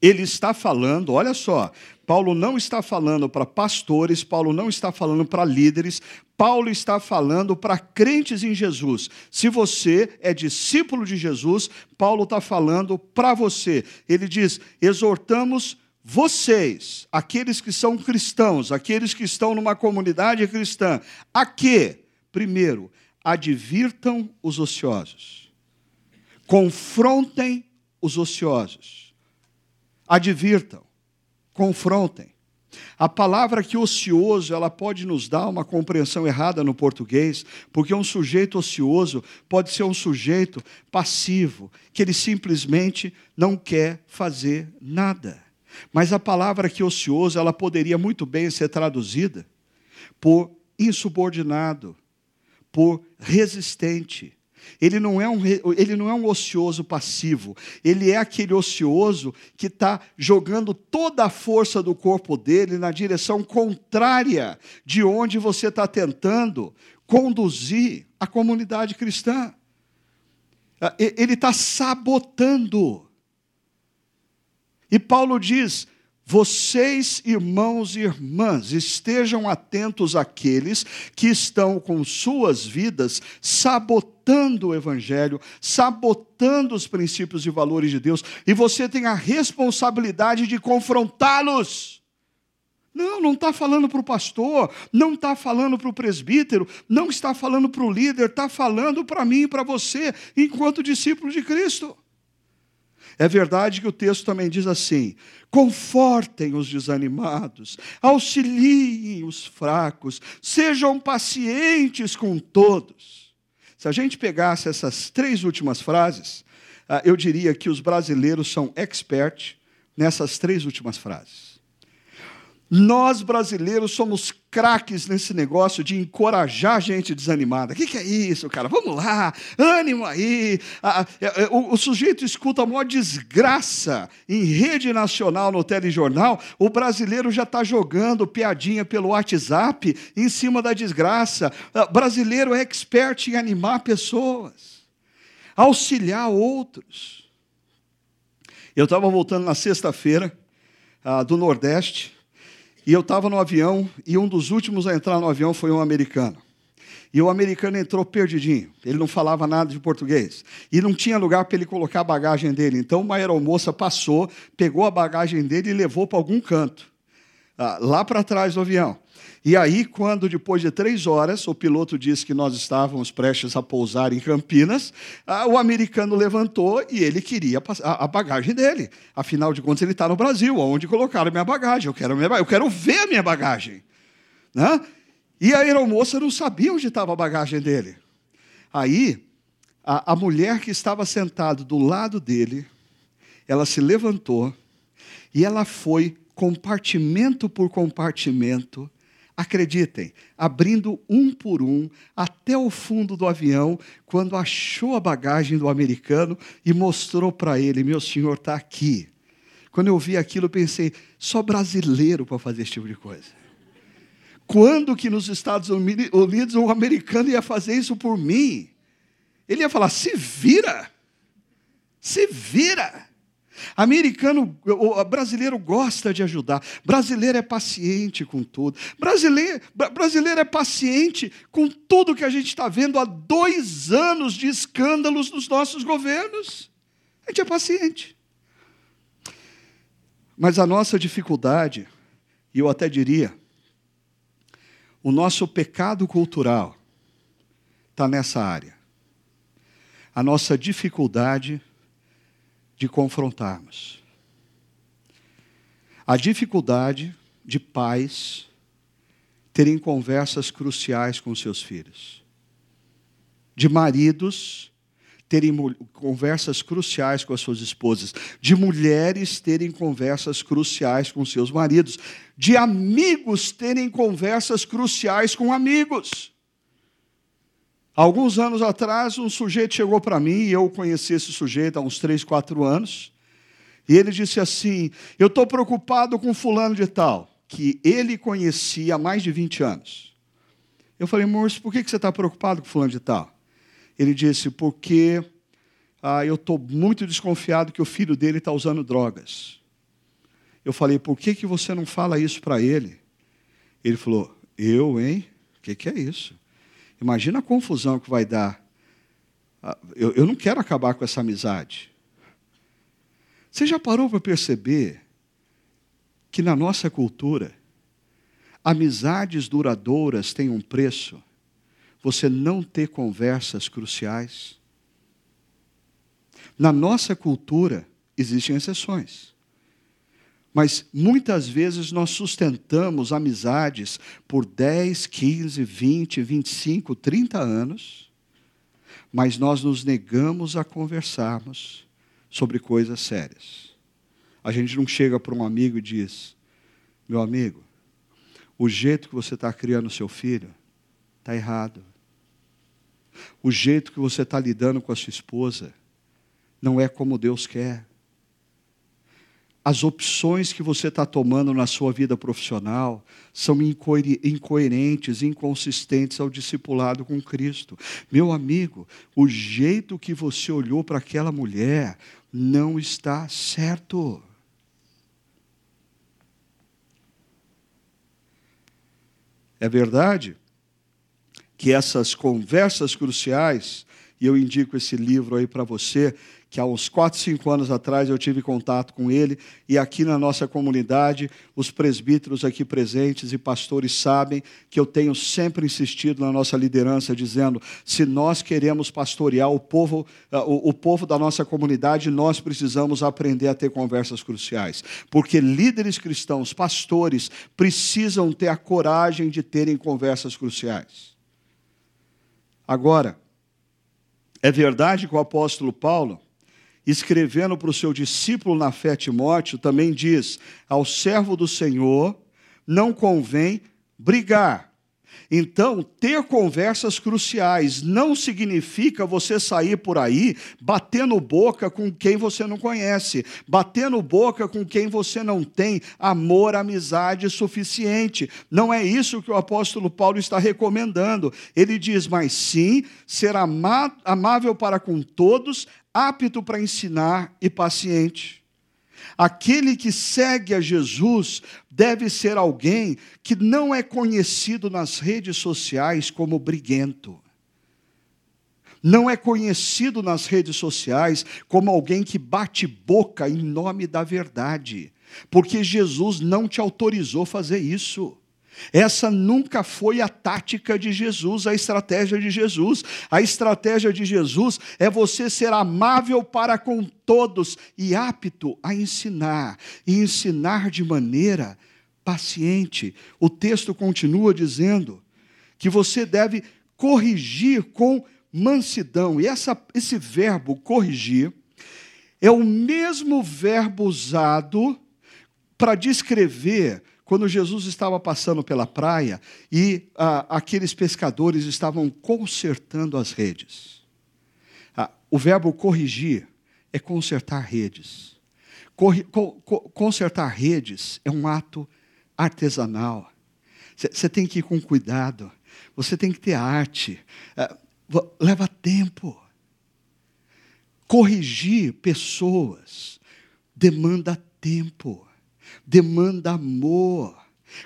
ele está falando, olha só, Paulo não está falando para pastores, Paulo não está falando para líderes, Paulo está falando para crentes em Jesus. Se você é discípulo de Jesus, Paulo está falando para você. Ele diz: exortamos vocês, aqueles que são cristãos, aqueles que estão numa comunidade cristã, a que, primeiro, advirtam os ociosos, confrontem os ociosos, advirtam, confrontem. A palavra que ocioso, ela pode nos dar uma compreensão errada no português, porque um sujeito ocioso pode ser um sujeito passivo, que ele simplesmente não quer fazer nada. Mas a palavra que ocioso, ela poderia muito bem ser traduzida por insubordinado, por resistente. Ele não, é um, ele não é um ocioso passivo, ele é aquele ocioso que está jogando toda a força do corpo dele na direção contrária de onde você está tentando conduzir a comunidade cristã. Ah, ele está sabotando. E Paulo diz: vocês, irmãos e irmãs, estejam atentos àqueles que estão com suas vidas sabotando o Evangelho, sabotando os princípios e valores de Deus, e você tem a responsabilidade de confrontá-los. Não, não está falando para o pastor, não está falando para o presbítero, não está falando para o líder, está falando para mim e para você, enquanto discípulo de Cristo. É verdade que o texto também diz assim: confortem os desanimados, auxiliem os fracos, sejam pacientes com todos. Se a gente pegasse essas três últimas frases, ah, eu diria que os brasileiros são expert nessas três últimas frases. Nós brasileiros somos craques nesse negócio de encorajar gente desanimada. O que, que, é isso, cara? Vamos lá, ânimo aí. É, é, o, o, sujeito escuta a maior desgraça em rede nacional no telejornal. O brasileiro já está jogando piadinha pelo WhatsApp em cima da desgraça. O brasileiro é expert em animar pessoas, auxiliar outros. Eu estava voltando na sexta-feira uh, do Nordeste e eu estava no avião, e um dos últimos a entrar no avião foi um americano. E o americano entrou perdidinho, ele não falava nada de português. E não tinha lugar para ele colocar a bagagem dele. Então uma aeromoça passou, pegou a bagagem dele e levou para algum canto, ah, lá para trás do avião. E aí, quando depois de três horas, o piloto disse que nós estávamos prestes a pousar em Campinas, ah, o americano levantou e ele queria a bagagem dele. Afinal de contas, ele está no Brasil, onde colocaram minha bagagem. Eu quero, minha, eu quero ver a minha bagagem. Né? E a aeromoça não sabia onde estava a bagagem dele. Aí, a, a mulher que estava sentada do lado dele, ela se levantou e ela foi compartimento por compartimento, acreditem, abrindo um por um até o fundo do avião, quando achou a bagagem do americano e mostrou para ele: Meu senhor está aqui. Quando eu vi aquilo, pensei: só brasileiro para fazer esse tipo de coisa. Quando que nos Estados Unidos um americano ia fazer isso por mim? Ele ia falar: se vira, se vira. Americano, o brasileiro gosta de ajudar. Brasileiro é paciente com tudo. Brasileiro, brasileiro é paciente com tudo que a gente está vendo há dois anos de escândalos nos nossos governos. A gente é paciente. Mas a nossa dificuldade, e eu até diria, o nosso pecado cultural está nessa área. A nossa dificuldade de confrontarmos. A dificuldade de pais terem conversas cruciais com seus filhos. De maridos terem conversas cruciais com as suas esposas, de mulheres terem conversas cruciais com seus maridos, de amigos terem conversas cruciais com amigos. Alguns anos atrás, um sujeito chegou para mim, e eu conheci esse sujeito há uns 3, 4 anos, e ele disse assim: Eu estou preocupado com fulano de tal, que ele conhecia há mais de 20 anos. Eu falei, moço, por que você está preocupado com fulano de tal? Ele disse: Porque ah, eu estou muito desconfiado que o filho dele está usando drogas. Eu falei: Por que, que você não fala isso para ele? Ele falou: Eu, hein? O que, que é isso? Imagina a confusão que vai dar. Ah, eu, eu não quero acabar com essa amizade. Você já parou para perceber que na nossa cultura, amizades duradouras têm um preço? você não ter conversas cruciais. Na nossa cultura, existem exceções. Mas muitas vezes nós sustentamos amizades por 10, 15, 20, 25, 30 anos, mas nós nos negamos a conversarmos sobre coisas sérias. A gente não chega para um amigo e diz: meu amigo, o jeito que você está criando seu filho está errado. O jeito que você está lidando com a sua esposa não é como Deus quer. As opções que você está tomando na sua vida profissional são incoerentes, inconsistentes ao discipulado com Cristo. Meu amigo, o jeito que você olhou para aquela mulher não está certo. É verdade que essas conversas cruciais, e eu indico esse livro aí para você, que há uns 4, 5 anos atrás eu tive contato com ele, e aqui na nossa comunidade, os presbíteros aqui presentes e pastores sabem que eu tenho sempre insistido na nossa liderança, dizendo: se nós queremos pastorear o povo, uh, o, o povo da nossa comunidade, nós precisamos aprender a ter conversas cruciais. Porque líderes cristãos, pastores, precisam ter a coragem de terem conversas cruciais. Agora, é verdade que o apóstolo Paulo, escrevendo para o seu discípulo na fé Timóteo, também diz: ao servo do Senhor não convém brigar então, ter conversas cruciais não significa você sair por aí batendo boca com quem você não conhece, batendo boca com quem você não tem amor, amizade suficiente. Não é isso que o apóstolo Paulo está recomendando. Ele diz, mas sim, ser amável para com todos, apto para ensinar e paciente. Aquele que segue a Jesus deve ser alguém que não é conhecido nas redes sociais como briguento. Não é conhecido nas redes sociais como alguém que bate boca em nome da verdade, porque Jesus não te autorizou fazer isso. Essa nunca foi a tática de Jesus, a estratégia de Jesus. A estratégia de Jesus é você ser amável para com todos e apto a ensinar, e ensinar de maneira paciente. O texto continua dizendo que você deve corrigir com mansidão. E essa, esse verbo corrigir é o mesmo verbo usado para descrever quando Jesus estava passando pela praia e ah, aqueles pescadores estavam consertando as redes. Ah, o verbo corrigir é consertar redes. Corri, co, co, consertar redes é um ato artesanal. Você tem que ir com cuidado, você tem que ter arte, ah, leva tempo. Corrigir pessoas demanda tempo demanda amor.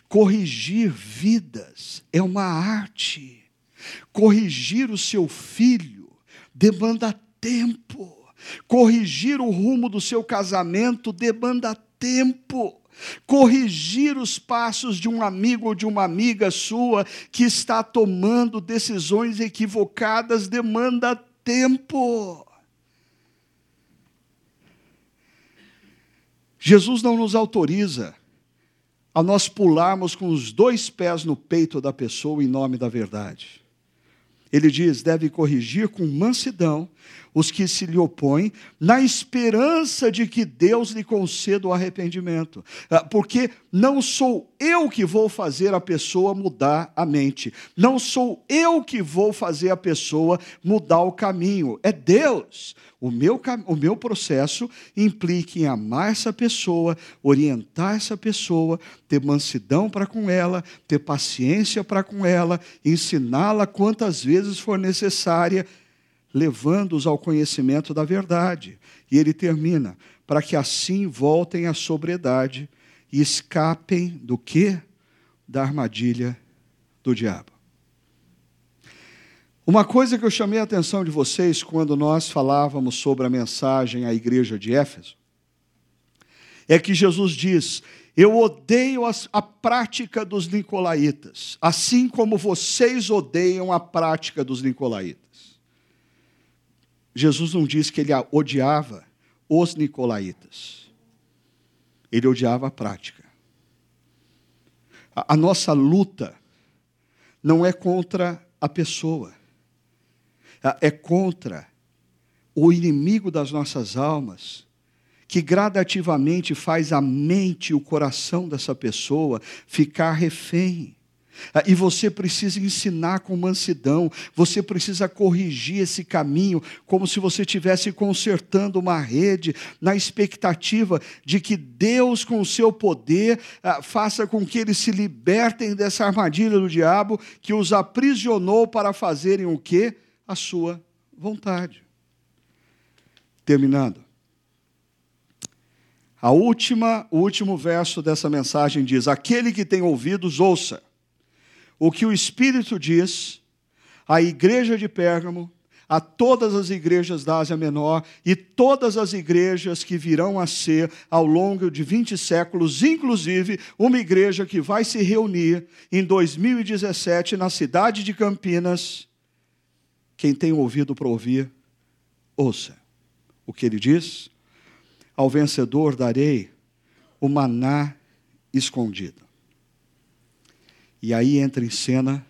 Corrigir vidas é uma arte. Corrigir o seu filho demanda tempo. Corrigir o rumo do seu casamento demanda tempo. Corrigir os passos de um amigo ou de uma amiga sua que está tomando decisões equivocadas demanda tempo. Jesus não nos autoriza a nós pularmos com os dois pés no peito da pessoa em nome da verdade. Ele diz: deve corrigir com mansidão os que se lhe opõem, na esperança de que Deus lhe conceda o arrependimento. Ah, porque não sou eu que vou fazer a pessoa mudar a mente, não sou eu que vou fazer a pessoa mudar o caminho, é Deus. O meu, o meu processo implica em amar essa pessoa, orientar essa pessoa, ter mansidão para com ela, ter paciência para com ela, ensiná-la quantas vezes for necessária, levando-os ao conhecimento da verdade. E ele termina: para que assim voltem à sobriedade e escapem do que? Da armadilha do diabo. Uma coisa que eu chamei a atenção de vocês quando nós falávamos sobre a mensagem à igreja de Éfeso é que Jesus diz: Eu odeio a prática dos nicolaítas, assim como vocês odeiam a prática dos nicolaítas. Jesus não diz que ele odiava os nicolaítas, ele odiava a prática. A, a nossa luta não é contra a pessoa é contra o inimigo das nossas almas, que gradativamente faz a mente e o coração dessa pessoa ficar refém. Ah, e você precisa ensinar com mansidão, você precisa corrigir esse caminho, como se você estivesse consertando uma rede, na expectativa de que Deus, com o seu poder, ah, faça com que eles se libertem dessa armadilha do diabo que os aprisionou para fazerem o quê? a sua vontade. Terminando. A última, o último verso dessa mensagem diz: Aquele que tem ouvidos, ouça o que o Espírito diz à igreja de Pérgamo, a todas as igrejas da Ásia Menor e todas as igrejas que virão a ser ao longo de 20 séculos, inclusive uma igreja que vai se reunir em 2017 na cidade de Campinas quem tem ouvido para ouvir, ouça. O que ele diz? Ao vencedor darei o maná escondido. E aí entra em cena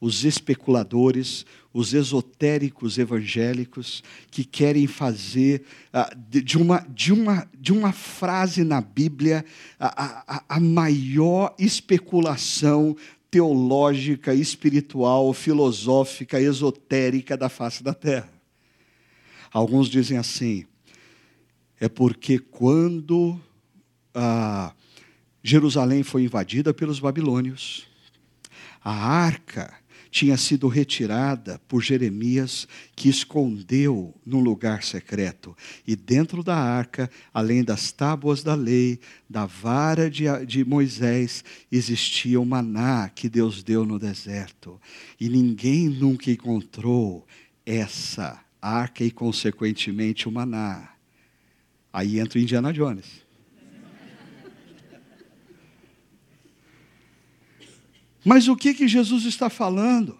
os especuladores, os esotéricos evangélicos que querem fazer uh, de, uma, de, uma, de uma frase na Bíblia a, a, a maior especulação teológica, espiritual, filosófica, esotérica da face da terra. Alguns dizem assim: é porque quando ah, Jerusalém foi invadida pelos babilônios, a arca tinha sido retirada por Jeremias, que escondeu num lugar secreto. E dentro da arca, além das tábuas da lei, da vara de, de Moisés, existia o maná que Deus deu no deserto. E ninguém nunca encontrou essa arca e, consequentemente, o maná. Aí entra o Indiana Jones. Mas o que, que Jesus está falando?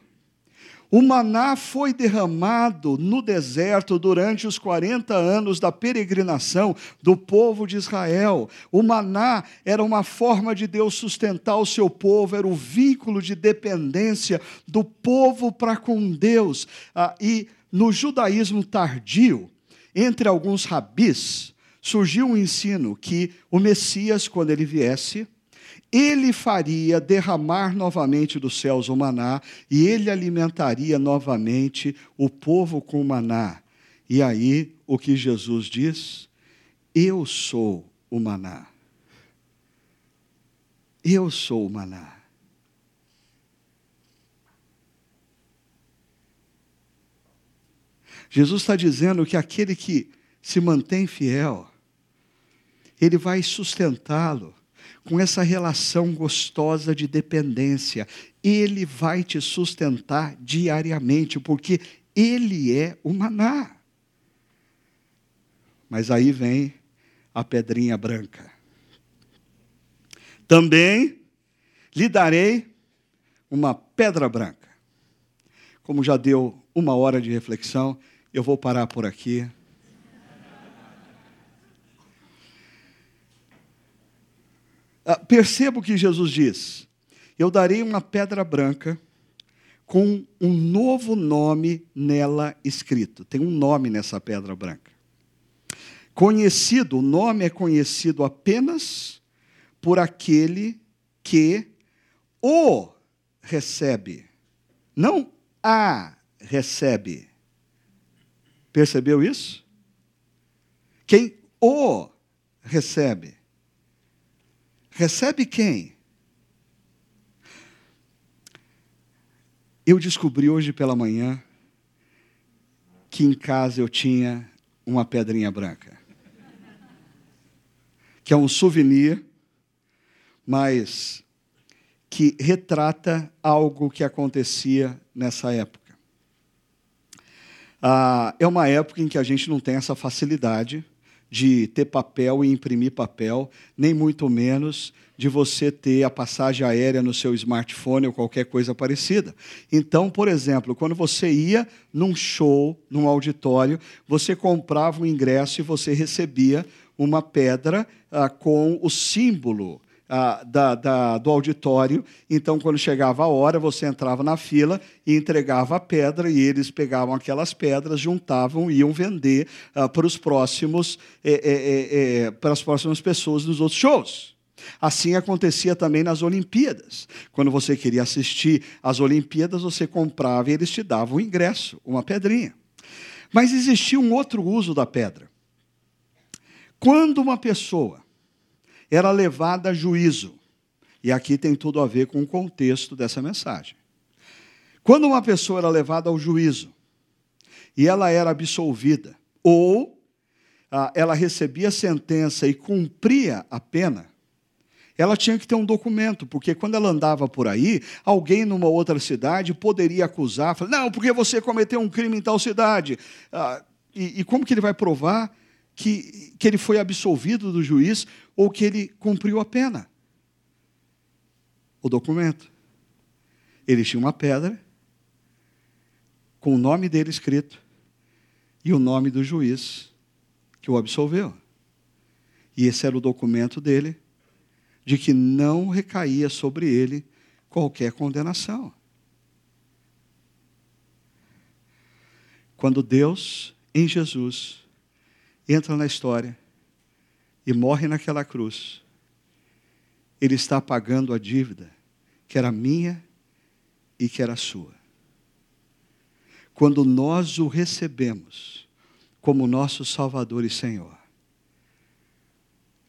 O maná foi derramado no deserto durante os 40 anos da peregrinação do povo de Israel. O maná era uma forma de Deus sustentar o seu povo, era o vínculo de dependência do povo para com Deus. Ah, e no judaísmo tardio, entre alguns rabis, surgiu um ensino que o Messias, quando ele viesse, ele faria derramar novamente dos céus o maná e ele alimentaria novamente o povo com o maná. E aí, o que Jesus diz? Eu sou o maná. Eu sou o maná. Jesus está dizendo que aquele que se mantém fiel, ele vai sustentá-lo com essa relação gostosa de dependência. Ele vai te sustentar diariamente, porque ele é o maná. Mas aí vem a pedrinha branca. Também lhe darei uma pedra branca. Como já deu uma hora de reflexão, eu vou parar por aqui. Perceba o que Jesus diz: Eu darei uma pedra branca com um novo nome nela escrito. Tem um nome nessa pedra branca. Conhecido, o nome é conhecido apenas por aquele que o recebe, não a recebe. Percebeu isso? Quem o recebe. Recebe quem? Eu descobri hoje pela manhã que em casa eu tinha uma pedrinha branca. Que é um souvenir, mas que retrata algo que acontecia nessa época. Ah, é uma época em que a gente não tem essa facilidade de ter papel e imprimir papel, nem muito menos de você ter a passagem aérea no seu smartphone ou qualquer coisa parecida. Então, por exemplo, quando você ia num show, num auditório, você comprava um ingresso e você recebia uma pedra ah, com o símbolo ah, da, da, do auditório. Então, quando chegava a hora, você entrava na fila e entregava a pedra, e eles pegavam aquelas pedras, juntavam e iam vender ah, para os próximos, é, é, é, para as próximas pessoas nos outros shows. Assim acontecia também nas Olimpíadas. Quando você queria assistir às Olimpíadas, você comprava e eles te davam o ingresso, uma pedrinha. Mas existia um outro uso da pedra. Quando uma pessoa era levada a juízo. E aqui tem tudo a ver com o contexto dessa mensagem. Quando uma pessoa era levada ao juízo e ela era absolvida, ou ah, ela recebia sentença e cumpria a pena, ela tinha que ter um documento, porque quando ela andava por aí, alguém numa outra cidade poderia acusar, falar, não, porque você cometeu um crime em tal cidade. Ah, e, e como que ele vai provar que, que ele foi absolvido do juiz ou que ele cumpriu a pena. O documento. Ele tinha uma pedra com o nome dele escrito e o nome do juiz que o absolveu. E esse era o documento dele de que não recaía sobre ele qualquer condenação. Quando Deus, em Jesus, entra na história e morre naquela cruz, ele está pagando a dívida que era minha e que era sua. Quando nós o recebemos como nosso Salvador e Senhor,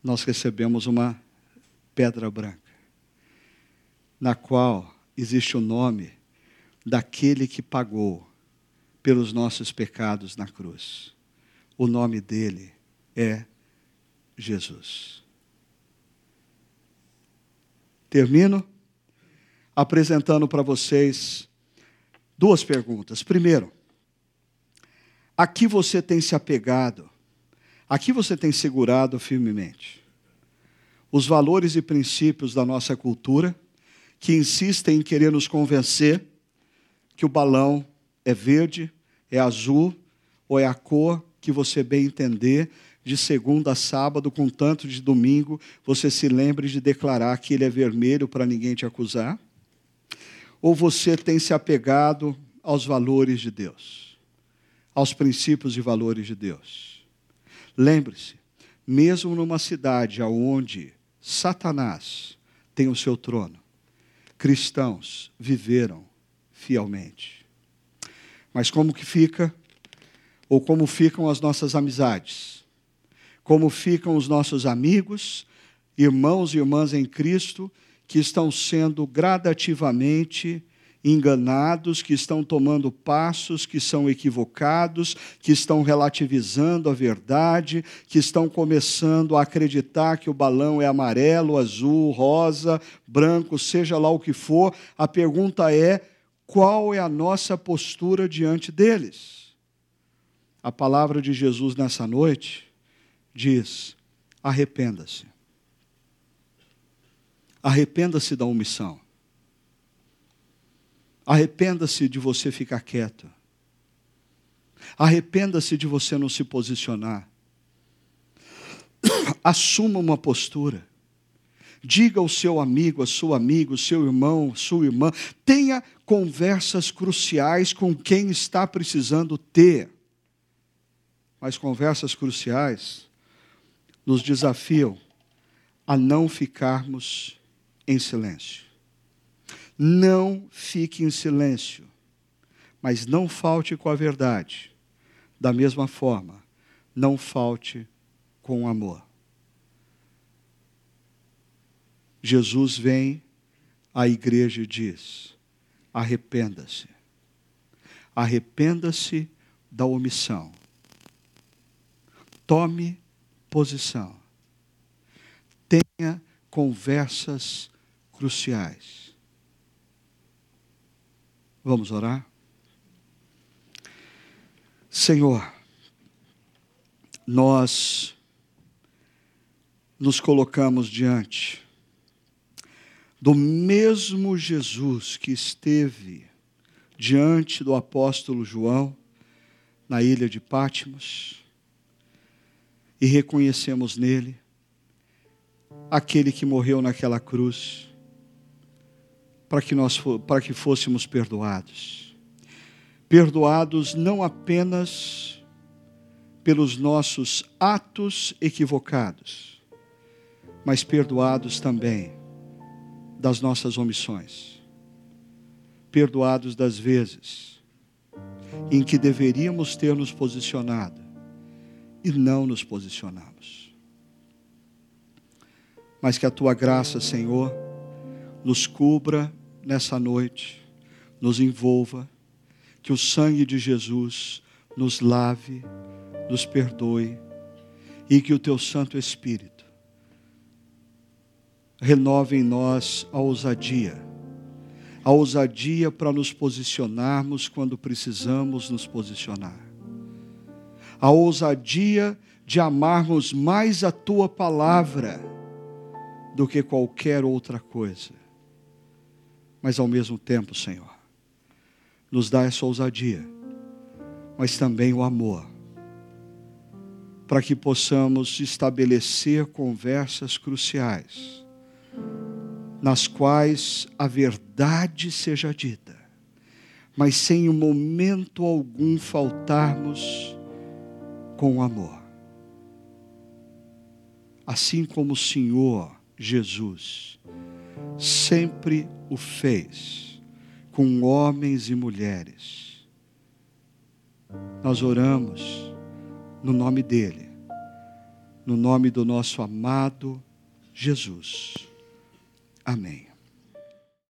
nós recebemos uma pedra branca, na qual existe o nome daquele que pagou pelos nossos pecados na cruz. O nome dele é Jesus. Termino apresentando para vocês duas perguntas. Primeiro, a que você tem se apegado? A que você tem segurado firmemente? Os valores e princípios da nossa cultura que insistem em querer nos convencer que o balão é verde, é azul ou é a cor que você bem entender, de segunda a sábado, com tanto de domingo, você se lembre de declarar que ele é vermelho para ninguém te acusar? Ou você tem se apegado aos valores de Deus, aos princípios e valores de Deus? Lembre-se, mesmo numa cidade onde Satanás tem o seu trono, cristãos viveram fielmente. Mas como que fica ou como ficam as nossas amizades, como ficam os nossos amigos, irmãos e irmãs em Cristo, que estão sendo gradativamente enganados, que estão tomando passos que são equivocados, que estão relativizando a verdade, que estão começando a acreditar que o balão é amarelo, azul, rosa, branco, seja lá o que for. A pergunta é: qual é a nossa postura diante deles? A palavra de Jesus nessa noite diz: arrependa-se. Arrependa-se da omissão. Arrependa-se de você ficar quieto. Arrependa-se de você não se posicionar. Assuma uma postura. Diga ao seu amigo, a sua amiga, seu irmão, sua irmã, tenha conversas cruciais com quem está precisando ter mas conversas cruciais nos desafiam a não ficarmos em silêncio. Não fique em silêncio, mas não falte com a verdade. Da mesma forma, não falte com o amor. Jesus vem à igreja diz: arrependa-se. Arrependa-se da omissão Tome posição. Tenha conversas cruciais. Vamos orar? Senhor, nós nos colocamos diante do mesmo Jesus que esteve diante do apóstolo João na ilha de Pátimos e reconhecemos nele aquele que morreu naquela cruz para que nós para que fôssemos perdoados. Perdoados não apenas pelos nossos atos equivocados, mas perdoados também das nossas omissões. Perdoados das vezes em que deveríamos ter nos posicionado e não nos posicionamos. Mas que a tua graça, Senhor, nos cubra nessa noite, nos envolva, que o sangue de Jesus nos lave, nos perdoe e que o teu Santo Espírito renove em nós a ousadia, a ousadia para nos posicionarmos quando precisamos nos posicionar a ousadia de amarmos mais a tua palavra do que qualquer outra coisa. Mas ao mesmo tempo, Senhor, nos dá essa ousadia, mas também o amor, para que possamos estabelecer conversas cruciais, nas quais a verdade seja dita, mas sem em momento algum faltarmos com amor. Assim como o Senhor Jesus sempre o fez com homens e mulheres. Nós oramos no nome dEle, no nome do nosso amado Jesus. Amém.